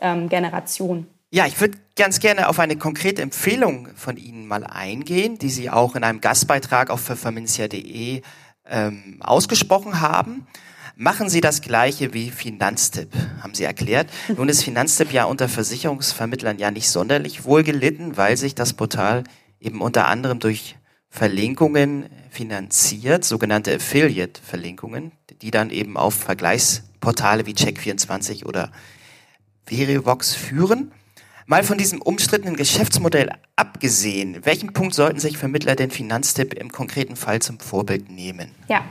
ähm, Generation. Ja, ich würde ganz gerne auf eine konkrete Empfehlung von Ihnen mal eingehen, die Sie auch in einem Gastbeitrag auf pfefferminzia.de ähm, ausgesprochen haben. Machen Sie das Gleiche wie Finanztipp, haben Sie erklärt. Nun ist Finanztipp ja unter Versicherungsvermittlern ja nicht sonderlich wohl gelitten, weil sich das Portal eben unter anderem durch Verlinkungen finanziert, sogenannte Affiliate-Verlinkungen, die dann eben auf Vergleichsportale wie Check24 oder Verivox führen. Mal von diesem umstrittenen Geschäftsmodell abgesehen, welchen Punkt sollten sich Vermittler den Finanztipp im konkreten Fall zum Vorbild nehmen? Ja,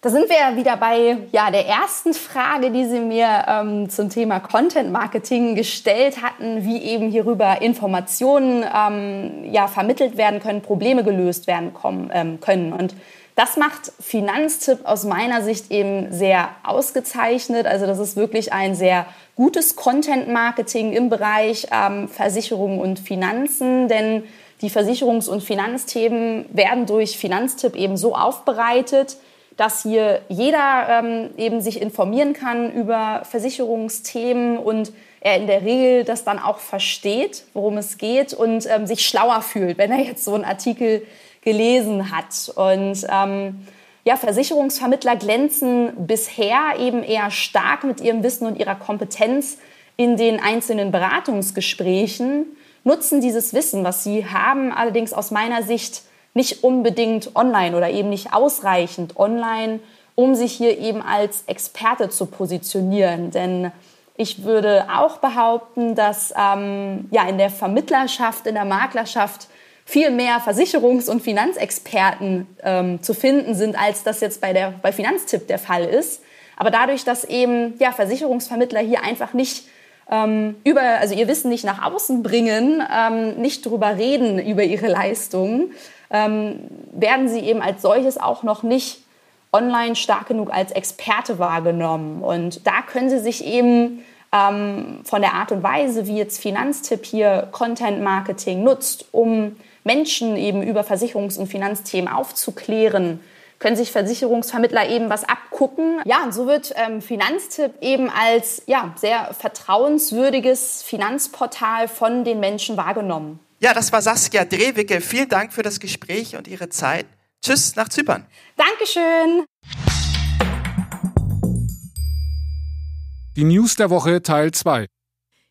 da sind wir wieder bei ja, der ersten Frage, die Sie mir ähm, zum Thema Content Marketing gestellt hatten, wie eben hierüber Informationen ähm, ja, vermittelt werden können, Probleme gelöst werden kommen, ähm, können. Und das macht Finanztipp aus meiner Sicht eben sehr ausgezeichnet. Also das ist wirklich ein sehr gutes Content-Marketing im Bereich ähm, Versicherung und Finanzen, denn die Versicherungs- und Finanzthemen werden durch Finanztipp eben so aufbereitet, dass hier jeder ähm, eben sich informieren kann über Versicherungsthemen und er in der Regel das dann auch versteht, worum es geht und ähm, sich schlauer fühlt, wenn er jetzt so einen Artikel gelesen hat. Und ähm, ja, Versicherungsvermittler glänzen bisher eben eher stark mit ihrem Wissen und ihrer Kompetenz in den einzelnen Beratungsgesprächen, nutzen dieses Wissen, was sie haben, allerdings aus meiner Sicht nicht unbedingt online oder eben nicht ausreichend online, um sich hier eben als Experte zu positionieren. Denn Ich würde auch behaupten, dass ähm, ja, in der Vermittlerschaft, in der Maklerschaft viel mehr Versicherungs- und Finanzexperten ähm, zu finden sind, als das jetzt bei, der, bei Finanztipp der Fall ist. Aber dadurch, dass eben ja, Versicherungsvermittler hier einfach nicht ähm, über, also ihr Wissen nicht nach außen bringen, ähm, nicht darüber reden über ihre Leistungen, ähm, werden sie eben als solches auch noch nicht online stark genug als Experte wahrgenommen. Und da können sie sich eben ähm, von der Art und Weise, wie jetzt Finanztipp hier Content Marketing nutzt, um Menschen eben über Versicherungs- und Finanzthemen aufzuklären, können sich Versicherungsvermittler eben was abgucken. Ja, und so wird ähm, Finanztipp eben als ja, sehr vertrauenswürdiges Finanzportal von den Menschen wahrgenommen. Ja, das war Saskia Drewicke. Vielen Dank für das Gespräch und Ihre Zeit. Tschüss nach Zypern. Dankeschön. Die News der Woche Teil 2.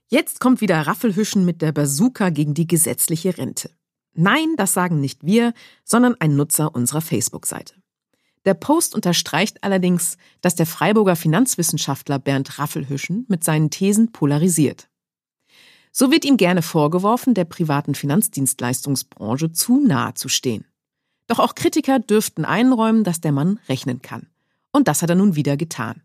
Jetzt kommt wieder Raffelhüschen mit der Bazooka gegen die gesetzliche Rente. Nein, das sagen nicht wir, sondern ein Nutzer unserer Facebook-Seite. Der Post unterstreicht allerdings, dass der Freiburger Finanzwissenschaftler Bernd Raffelhüschen mit seinen Thesen polarisiert. So wird ihm gerne vorgeworfen, der privaten Finanzdienstleistungsbranche zu nahe zu stehen. Doch auch Kritiker dürften einräumen, dass der Mann rechnen kann. Und das hat er nun wieder getan.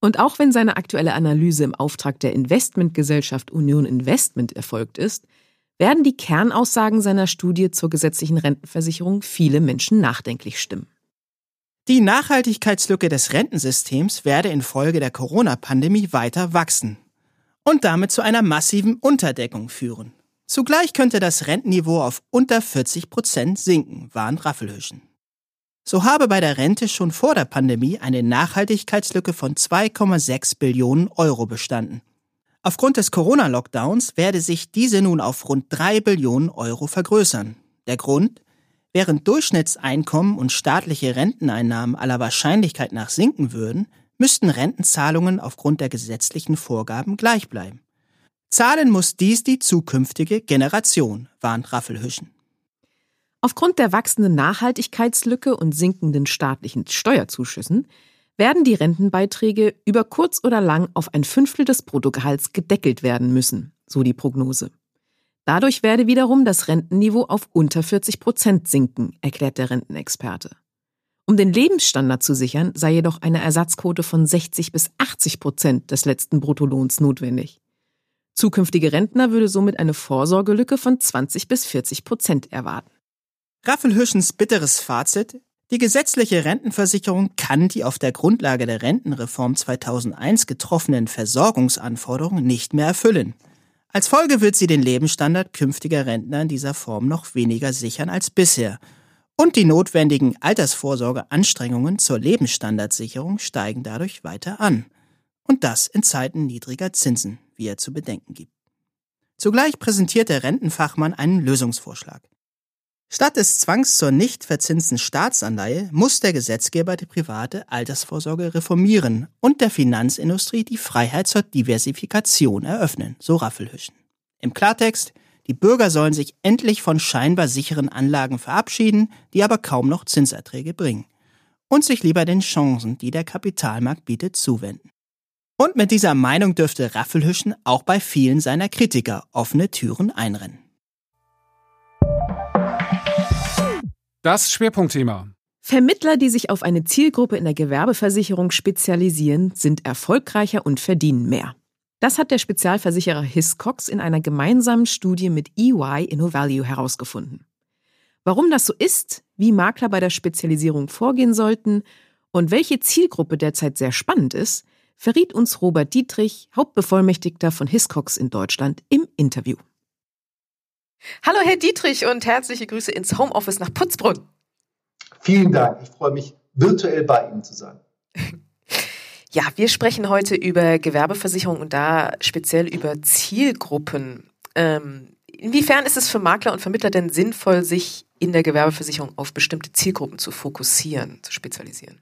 Und auch wenn seine aktuelle Analyse im Auftrag der Investmentgesellschaft Union Investment erfolgt ist, werden die Kernaussagen seiner Studie zur gesetzlichen Rentenversicherung viele Menschen nachdenklich stimmen. Die Nachhaltigkeitslücke des Rentensystems werde infolge der Corona-Pandemie weiter wachsen und damit zu einer massiven Unterdeckung führen. Zugleich könnte das Rentenniveau auf unter 40 Prozent sinken, warnt Raffelhüschen. So habe bei der Rente schon vor der Pandemie eine Nachhaltigkeitslücke von 2,6 Billionen Euro bestanden. Aufgrund des Corona-Lockdowns werde sich diese nun auf rund 3 Billionen Euro vergrößern. Der Grund? Während Durchschnittseinkommen und staatliche Renteneinnahmen aller Wahrscheinlichkeit nach sinken würden, müssten Rentenzahlungen aufgrund der gesetzlichen Vorgaben gleich bleiben. Zahlen muss dies die zukünftige Generation, warnt Raffelhüschen. Aufgrund der wachsenden Nachhaltigkeitslücke und sinkenden staatlichen Steuerzuschüssen werden die Rentenbeiträge über kurz oder lang auf ein Fünftel des Bruttogehalts gedeckelt werden müssen, so die Prognose. Dadurch werde wiederum das Rentenniveau auf unter 40 Prozent sinken, erklärt der Rentenexperte. Um den Lebensstandard zu sichern, sei jedoch eine Ersatzquote von 60 bis 80 Prozent des letzten Bruttolohns notwendig. Zukünftige Rentner würde somit eine Vorsorgelücke von 20 bis 40 Prozent erwarten. Raffelhüschens bitteres Fazit die gesetzliche Rentenversicherung kann die auf der Grundlage der Rentenreform 2001 getroffenen Versorgungsanforderungen nicht mehr erfüllen. Als Folge wird sie den Lebensstandard künftiger Rentner in dieser Form noch weniger sichern als bisher. Und die notwendigen Altersvorsorgeanstrengungen zur Lebensstandardsicherung steigen dadurch weiter an. Und das in Zeiten niedriger Zinsen, wie er zu bedenken gibt. Zugleich präsentiert der Rentenfachmann einen Lösungsvorschlag. Statt des Zwangs zur nicht verzinsten Staatsanleihe muss der Gesetzgeber die private Altersvorsorge reformieren und der Finanzindustrie die Freiheit zur Diversifikation eröffnen, so Raffelhüschen. Im Klartext, die Bürger sollen sich endlich von scheinbar sicheren Anlagen verabschieden, die aber kaum noch Zinserträge bringen, und sich lieber den Chancen, die der Kapitalmarkt bietet, zuwenden. Und mit dieser Meinung dürfte Raffelhüschen auch bei vielen seiner Kritiker offene Türen einrennen. Das Schwerpunktthema. Vermittler, die sich auf eine Zielgruppe in der Gewerbeversicherung spezialisieren, sind erfolgreicher und verdienen mehr. Das hat der Spezialversicherer Hiscox in einer gemeinsamen Studie mit EY InnoValue herausgefunden. Warum das so ist, wie Makler bei der Spezialisierung vorgehen sollten und welche Zielgruppe derzeit sehr spannend ist, verriet uns Robert Dietrich, Hauptbevollmächtigter von Hiscox in Deutschland, im Interview. Hallo Herr Dietrich und herzliche Grüße ins Homeoffice nach Putzbrunn. Vielen Dank. Ich freue mich, virtuell bei Ihnen zu sein. Ja, wir sprechen heute über Gewerbeversicherung und da speziell über Zielgruppen. Ähm, inwiefern ist es für Makler und Vermittler denn sinnvoll, sich in der Gewerbeversicherung auf bestimmte Zielgruppen zu fokussieren, zu spezialisieren?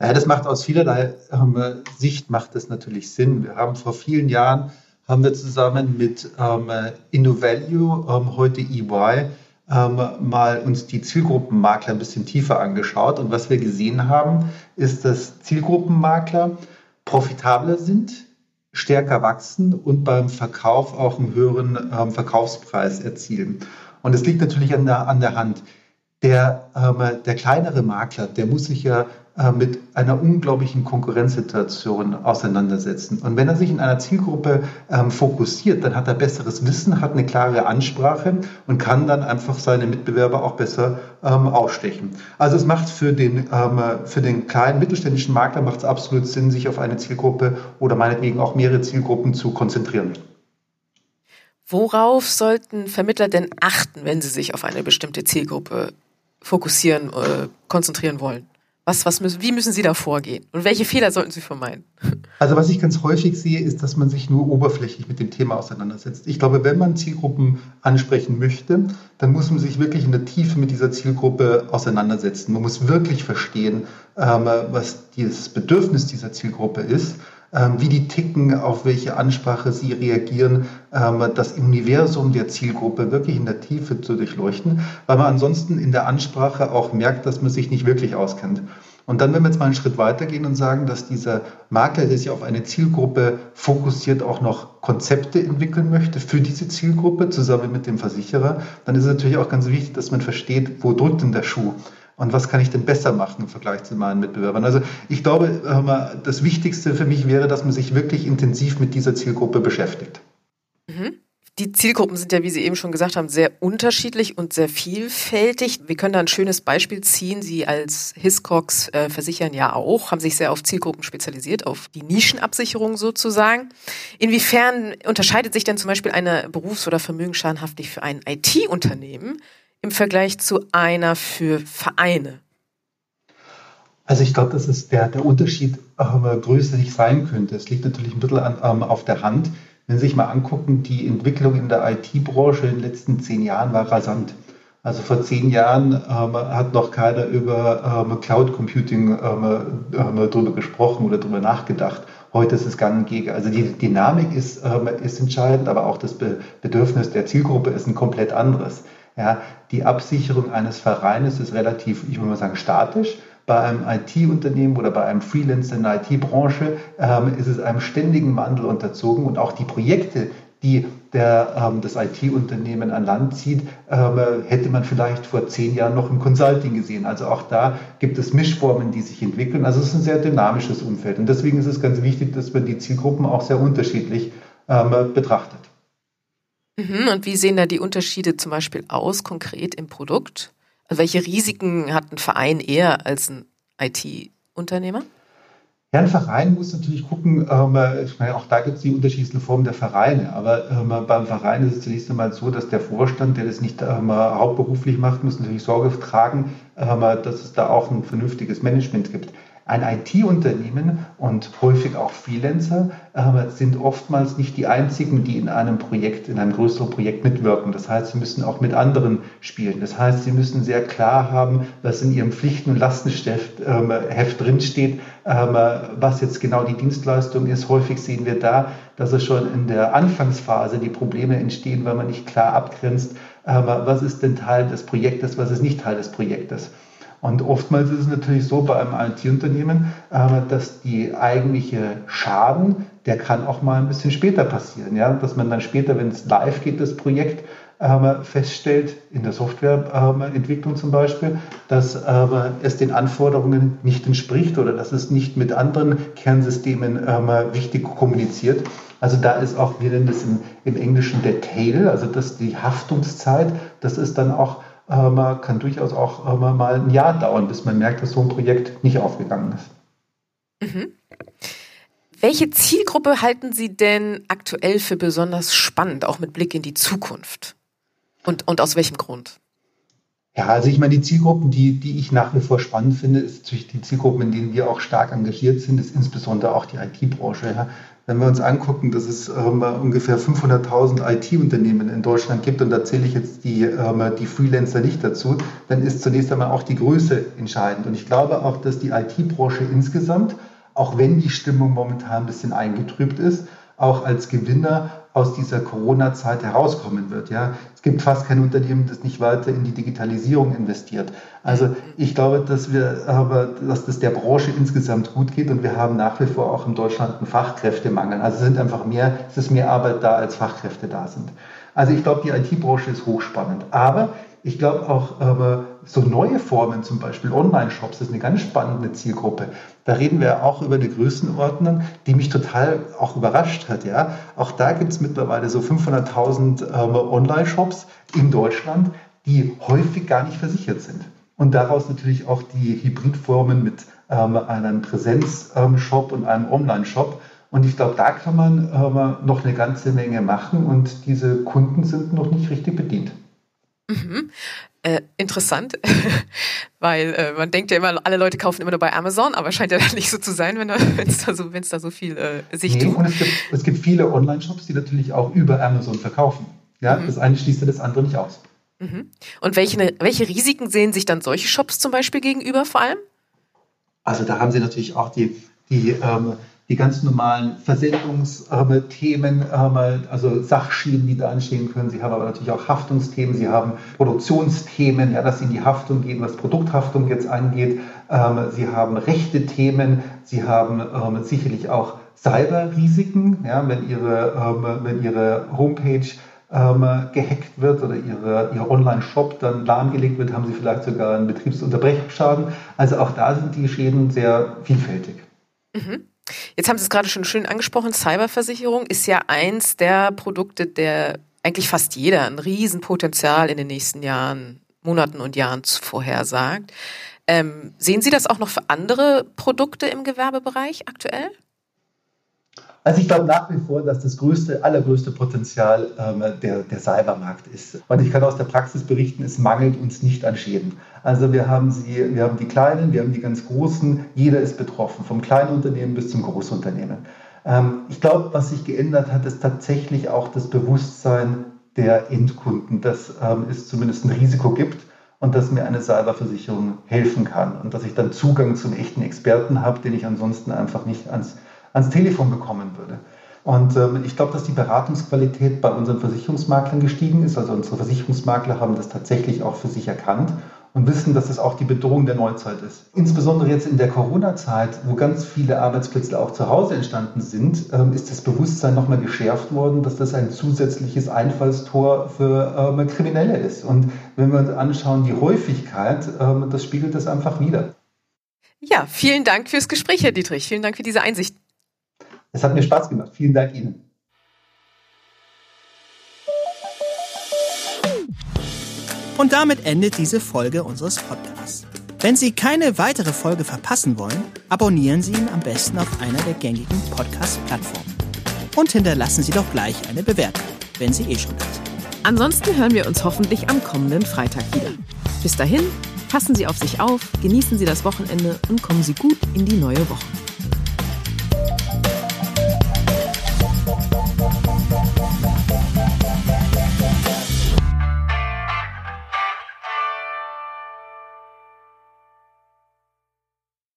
Ja, das macht aus vielerlei ähm, Sicht macht das natürlich Sinn. Wir haben vor vielen Jahren haben wir zusammen mit ähm, InnoValue, ähm, heute EY, ähm, mal uns die Zielgruppenmakler ein bisschen tiefer angeschaut. Und was wir gesehen haben, ist, dass Zielgruppenmakler profitabler sind, stärker wachsen und beim Verkauf auch einen höheren ähm, Verkaufspreis erzielen. Und es liegt natürlich an der, an der Hand. Der, ähm, der kleinere Makler, der muss sich ja äh, mit einer unglaublichen Konkurrenzsituation auseinandersetzen. Und wenn er sich in einer Zielgruppe ähm, fokussiert, dann hat er besseres Wissen, hat eine klare Ansprache und kann dann einfach seine Mitbewerber auch besser ähm, ausstechen. Also es macht für den, ähm, für den kleinen mittelständischen Makler macht es absolut Sinn, sich auf eine Zielgruppe oder meinetwegen auch mehrere Zielgruppen zu konzentrieren. Worauf sollten Vermittler denn achten, wenn sie sich auf eine bestimmte Zielgruppe fokussieren, äh, konzentrieren wollen? Was, was müssen, wie müssen Sie da vorgehen? Und welche Fehler sollten Sie vermeiden? Also was ich ganz häufig sehe, ist, dass man sich nur oberflächlich mit dem Thema auseinandersetzt. Ich glaube, wenn man Zielgruppen ansprechen möchte, dann muss man sich wirklich in der Tiefe mit dieser Zielgruppe auseinandersetzen. Man muss wirklich verstehen, ähm, was das Bedürfnis dieser Zielgruppe ist wie die ticken, auf welche Ansprache sie reagieren, ähm, das Universum der Zielgruppe wirklich in der Tiefe zu durchleuchten, weil man ansonsten in der Ansprache auch merkt, dass man sich nicht wirklich auskennt. Und dann, wenn wir jetzt mal einen Schritt weitergehen und sagen, dass dieser Makler, der sich auf eine Zielgruppe fokussiert, auch noch Konzepte entwickeln möchte für diese Zielgruppe zusammen mit dem Versicherer, dann ist es natürlich auch ganz wichtig, dass man versteht, wo drückt denn der Schuh und was kann ich denn besser machen im Vergleich zu meinen Mitbewerbern. Also ich glaube, das Wichtigste für mich wäre, dass man sich wirklich intensiv mit dieser Zielgruppe beschäftigt. Mhm. Die Zielgruppen sind ja, wie Sie eben schon gesagt haben, sehr unterschiedlich und sehr vielfältig. Wir können da ein schönes Beispiel ziehen. Sie als Hiscox äh, versichern ja auch, haben sich sehr auf Zielgruppen spezialisiert, auf die Nischenabsicherung sozusagen. Inwiefern unterscheidet sich denn zum Beispiel eine Berufs- oder Vermögensschadenhaftpflicht für ein IT-Unternehmen im Vergleich zu einer für Vereine? Also ich glaube, dass es der, der Unterschied äh, größer nicht sein könnte. Es liegt natürlich ein bisschen an, ähm, auf der Hand. Wenn Sie sich mal angucken, die Entwicklung in der IT-Branche in den letzten zehn Jahren war rasant. Also vor zehn Jahren ähm, hat noch keiner über ähm, Cloud Computing ähm, ähm, darüber gesprochen oder darüber nachgedacht. Heute ist es gang und gäbe. Also die Dynamik ist, ähm, ist entscheidend, aber auch das Be Bedürfnis der Zielgruppe ist ein komplett anderes. Ja, die Absicherung eines Vereines ist relativ, ich würde mal sagen, statisch. Bei einem IT-Unternehmen oder bei einem Freelancer in der IT-Branche ähm, ist es einem ständigen Wandel unterzogen und auch die Projekte, die der, ähm, das IT-Unternehmen an Land zieht, ähm, hätte man vielleicht vor zehn Jahren noch im Consulting gesehen. Also auch da gibt es Mischformen, die sich entwickeln. Also es ist ein sehr dynamisches Umfeld. Und deswegen ist es ganz wichtig, dass man die Zielgruppen auch sehr unterschiedlich ähm, betrachtet. Mhm, und wie sehen da die Unterschiede zum Beispiel aus, konkret im Produkt? Also welche Risiken hat ein Verein eher als ein IT-Unternehmer? Ja, ein Verein muss natürlich gucken, ähm, ich meine, auch da gibt es die unterschiedlichen Formen der Vereine, aber ähm, beim Verein ist es zunächst einmal so, dass der Vorstand, der das nicht ähm, hauptberuflich macht, muss natürlich Sorge tragen, ähm, dass es da auch ein vernünftiges Management gibt. Ein IT-Unternehmen und häufig auch Freelancer äh, sind oftmals nicht die einzigen, die in einem Projekt, in einem größeren Projekt mitwirken. Das heißt, sie müssen auch mit anderen spielen. Das heißt, sie müssen sehr klar haben, was in ihrem Pflichten- und Lastenheft äh, drinsteht, äh, was jetzt genau die Dienstleistung ist. Häufig sehen wir da, dass es schon in der Anfangsphase die Probleme entstehen, weil man nicht klar abgrenzt, äh, was ist denn Teil des Projektes, was ist nicht Teil des Projektes. Und oftmals ist es natürlich so bei einem IT-Unternehmen, äh, dass die eigentliche Schaden, der kann auch mal ein bisschen später passieren. Ja? Dass man dann später, wenn es live geht, das Projekt, äh, feststellt, in der Softwareentwicklung zum Beispiel, dass es den Anforderungen nicht entspricht oder dass es nicht mit anderen Kernsystemen richtig kommuniziert. Also da ist auch, wir nennen das im, im Englischen der Tail, also das die Haftungszeit, das ist dann auch äh, kann durchaus auch äh, mal ein Jahr dauern, bis man merkt, dass so ein Projekt nicht aufgegangen ist. Mhm. Welche Zielgruppe halten Sie denn aktuell für besonders spannend, auch mit Blick in die Zukunft? Und, und aus welchem Grund? Ja, also ich meine, die Zielgruppen, die, die ich nach wie vor spannend finde, ist natürlich die Zielgruppen, in denen wir auch stark engagiert sind, ist insbesondere auch die IT-Branche. Ja. Wenn wir uns angucken, dass es ähm, ungefähr 500.000 IT-Unternehmen in Deutschland gibt, und da zähle ich jetzt die, ähm, die Freelancer nicht dazu, dann ist zunächst einmal auch die Größe entscheidend. Und ich glaube auch, dass die IT-Branche insgesamt, auch wenn die Stimmung momentan ein bisschen eingetrübt ist, auch als Gewinner aus dieser Corona-Zeit herauskommen wird. Ja, es gibt fast kein Unternehmen, das nicht weiter in die Digitalisierung investiert. Also ich glaube, dass wir aber, dass das der Branche insgesamt gut geht und wir haben nach wie vor auch in Deutschland einen Fachkräftemangel. Also es sind einfach mehr, es ist mehr Arbeit da, als Fachkräfte da sind. Also ich glaube, die IT-Branche ist hochspannend. Aber ich glaube auch aber so neue Formen, zum Beispiel Online-Shops, ist eine ganz spannende Zielgruppe. Da reden wir auch über eine Größenordnung, die mich total auch überrascht hat. Ja, auch da gibt es mittlerweile so 500.000 ähm, Online-Shops in Deutschland, die häufig gar nicht versichert sind. Und daraus natürlich auch die Hybridformen mit ähm, einem Präsenz-Shop und einem Online-Shop. Und ich glaube, da kann man ähm, noch eine ganze Menge machen und diese Kunden sind noch nicht richtig bedient. Mhm. Äh, interessant, weil äh, man denkt ja immer, alle Leute kaufen immer nur bei Amazon, aber scheint ja nicht so zu sein, wenn es da so, da so viel äh, sich nee, tut. Und es gibt, es gibt viele Online-Shops, die natürlich auch über Amazon verkaufen. Ja, mhm. das eine schließt ja das andere nicht aus. Mhm. Und welche, welche Risiken sehen sich dann solche Shops zum Beispiel gegenüber vor allem? Also da haben Sie natürlich auch die, die ähm, die ganz normalen Versendungsthemen, also Sachschienen, die da anstehen können. Sie haben aber natürlich auch Haftungsthemen, Sie haben Produktionsthemen, ja, dass Sie in die Haftung gehen, was Produkthaftung jetzt angeht. Ähm, Sie haben rechte Themen, Sie haben ähm, sicherlich auch Cyberrisiken, ja, wenn, Ihre, ähm, wenn Ihre Homepage gehackt wird oder ihre, Ihr Online-Shop dann lahmgelegt wird, haben Sie vielleicht sogar einen Betriebsunterbrechungsschaden. Also auch da sind die Schäden sehr vielfältig. Mhm. Jetzt haben Sie es gerade schon schön angesprochen, Cyberversicherung ist ja eins der Produkte, der eigentlich fast jeder ein Riesenpotenzial in den nächsten Jahren, Monaten und Jahren vorhersagt. Ähm, sehen Sie das auch noch für andere Produkte im Gewerbebereich aktuell? Also ich glaube nach wie vor, dass das größte, allergrößte Potenzial ähm, der, der Cybermarkt ist. Und ich kann aus der Praxis berichten, es mangelt uns nicht an Schäden. Also wir haben sie, wir haben die Kleinen, wir haben die ganz Großen, jeder ist betroffen, vom kleinen Unternehmen bis zum Großunternehmen. Ähm, ich glaube, was sich geändert hat, ist tatsächlich auch das Bewusstsein der Endkunden, dass ähm, es zumindest ein Risiko gibt und dass mir eine Cyberversicherung helfen kann und dass ich dann Zugang zum echten Experten habe, den ich ansonsten einfach nicht ans ans Telefon bekommen würde. Und ähm, ich glaube, dass die Beratungsqualität bei unseren Versicherungsmaklern gestiegen ist. Also unsere Versicherungsmakler haben das tatsächlich auch für sich erkannt und wissen, dass es auch die Bedrohung der Neuzeit ist. Insbesondere jetzt in der Corona-Zeit, wo ganz viele Arbeitsplätze auch zu Hause entstanden sind, ähm, ist das Bewusstsein nochmal geschärft worden, dass das ein zusätzliches Einfallstor für ähm, Kriminelle ist. Und wenn wir uns anschauen, die Häufigkeit, ähm, das spiegelt das einfach wieder. Ja, vielen Dank fürs Gespräch, Herr Dietrich. Vielen Dank für diese Einsicht. Es hat mir Spaß gemacht. Vielen Dank Ihnen. Und damit endet diese Folge unseres Podcasts. Wenn Sie keine weitere Folge verpassen wollen, abonnieren Sie ihn am besten auf einer der gängigen Podcast-Plattformen. Und hinterlassen Sie doch gleich eine Bewertung, wenn Sie eh schon da sind. Ansonsten hören wir uns hoffentlich am kommenden Freitag wieder. Bis dahin, passen Sie auf sich auf, genießen Sie das Wochenende und kommen Sie gut in die neue Woche.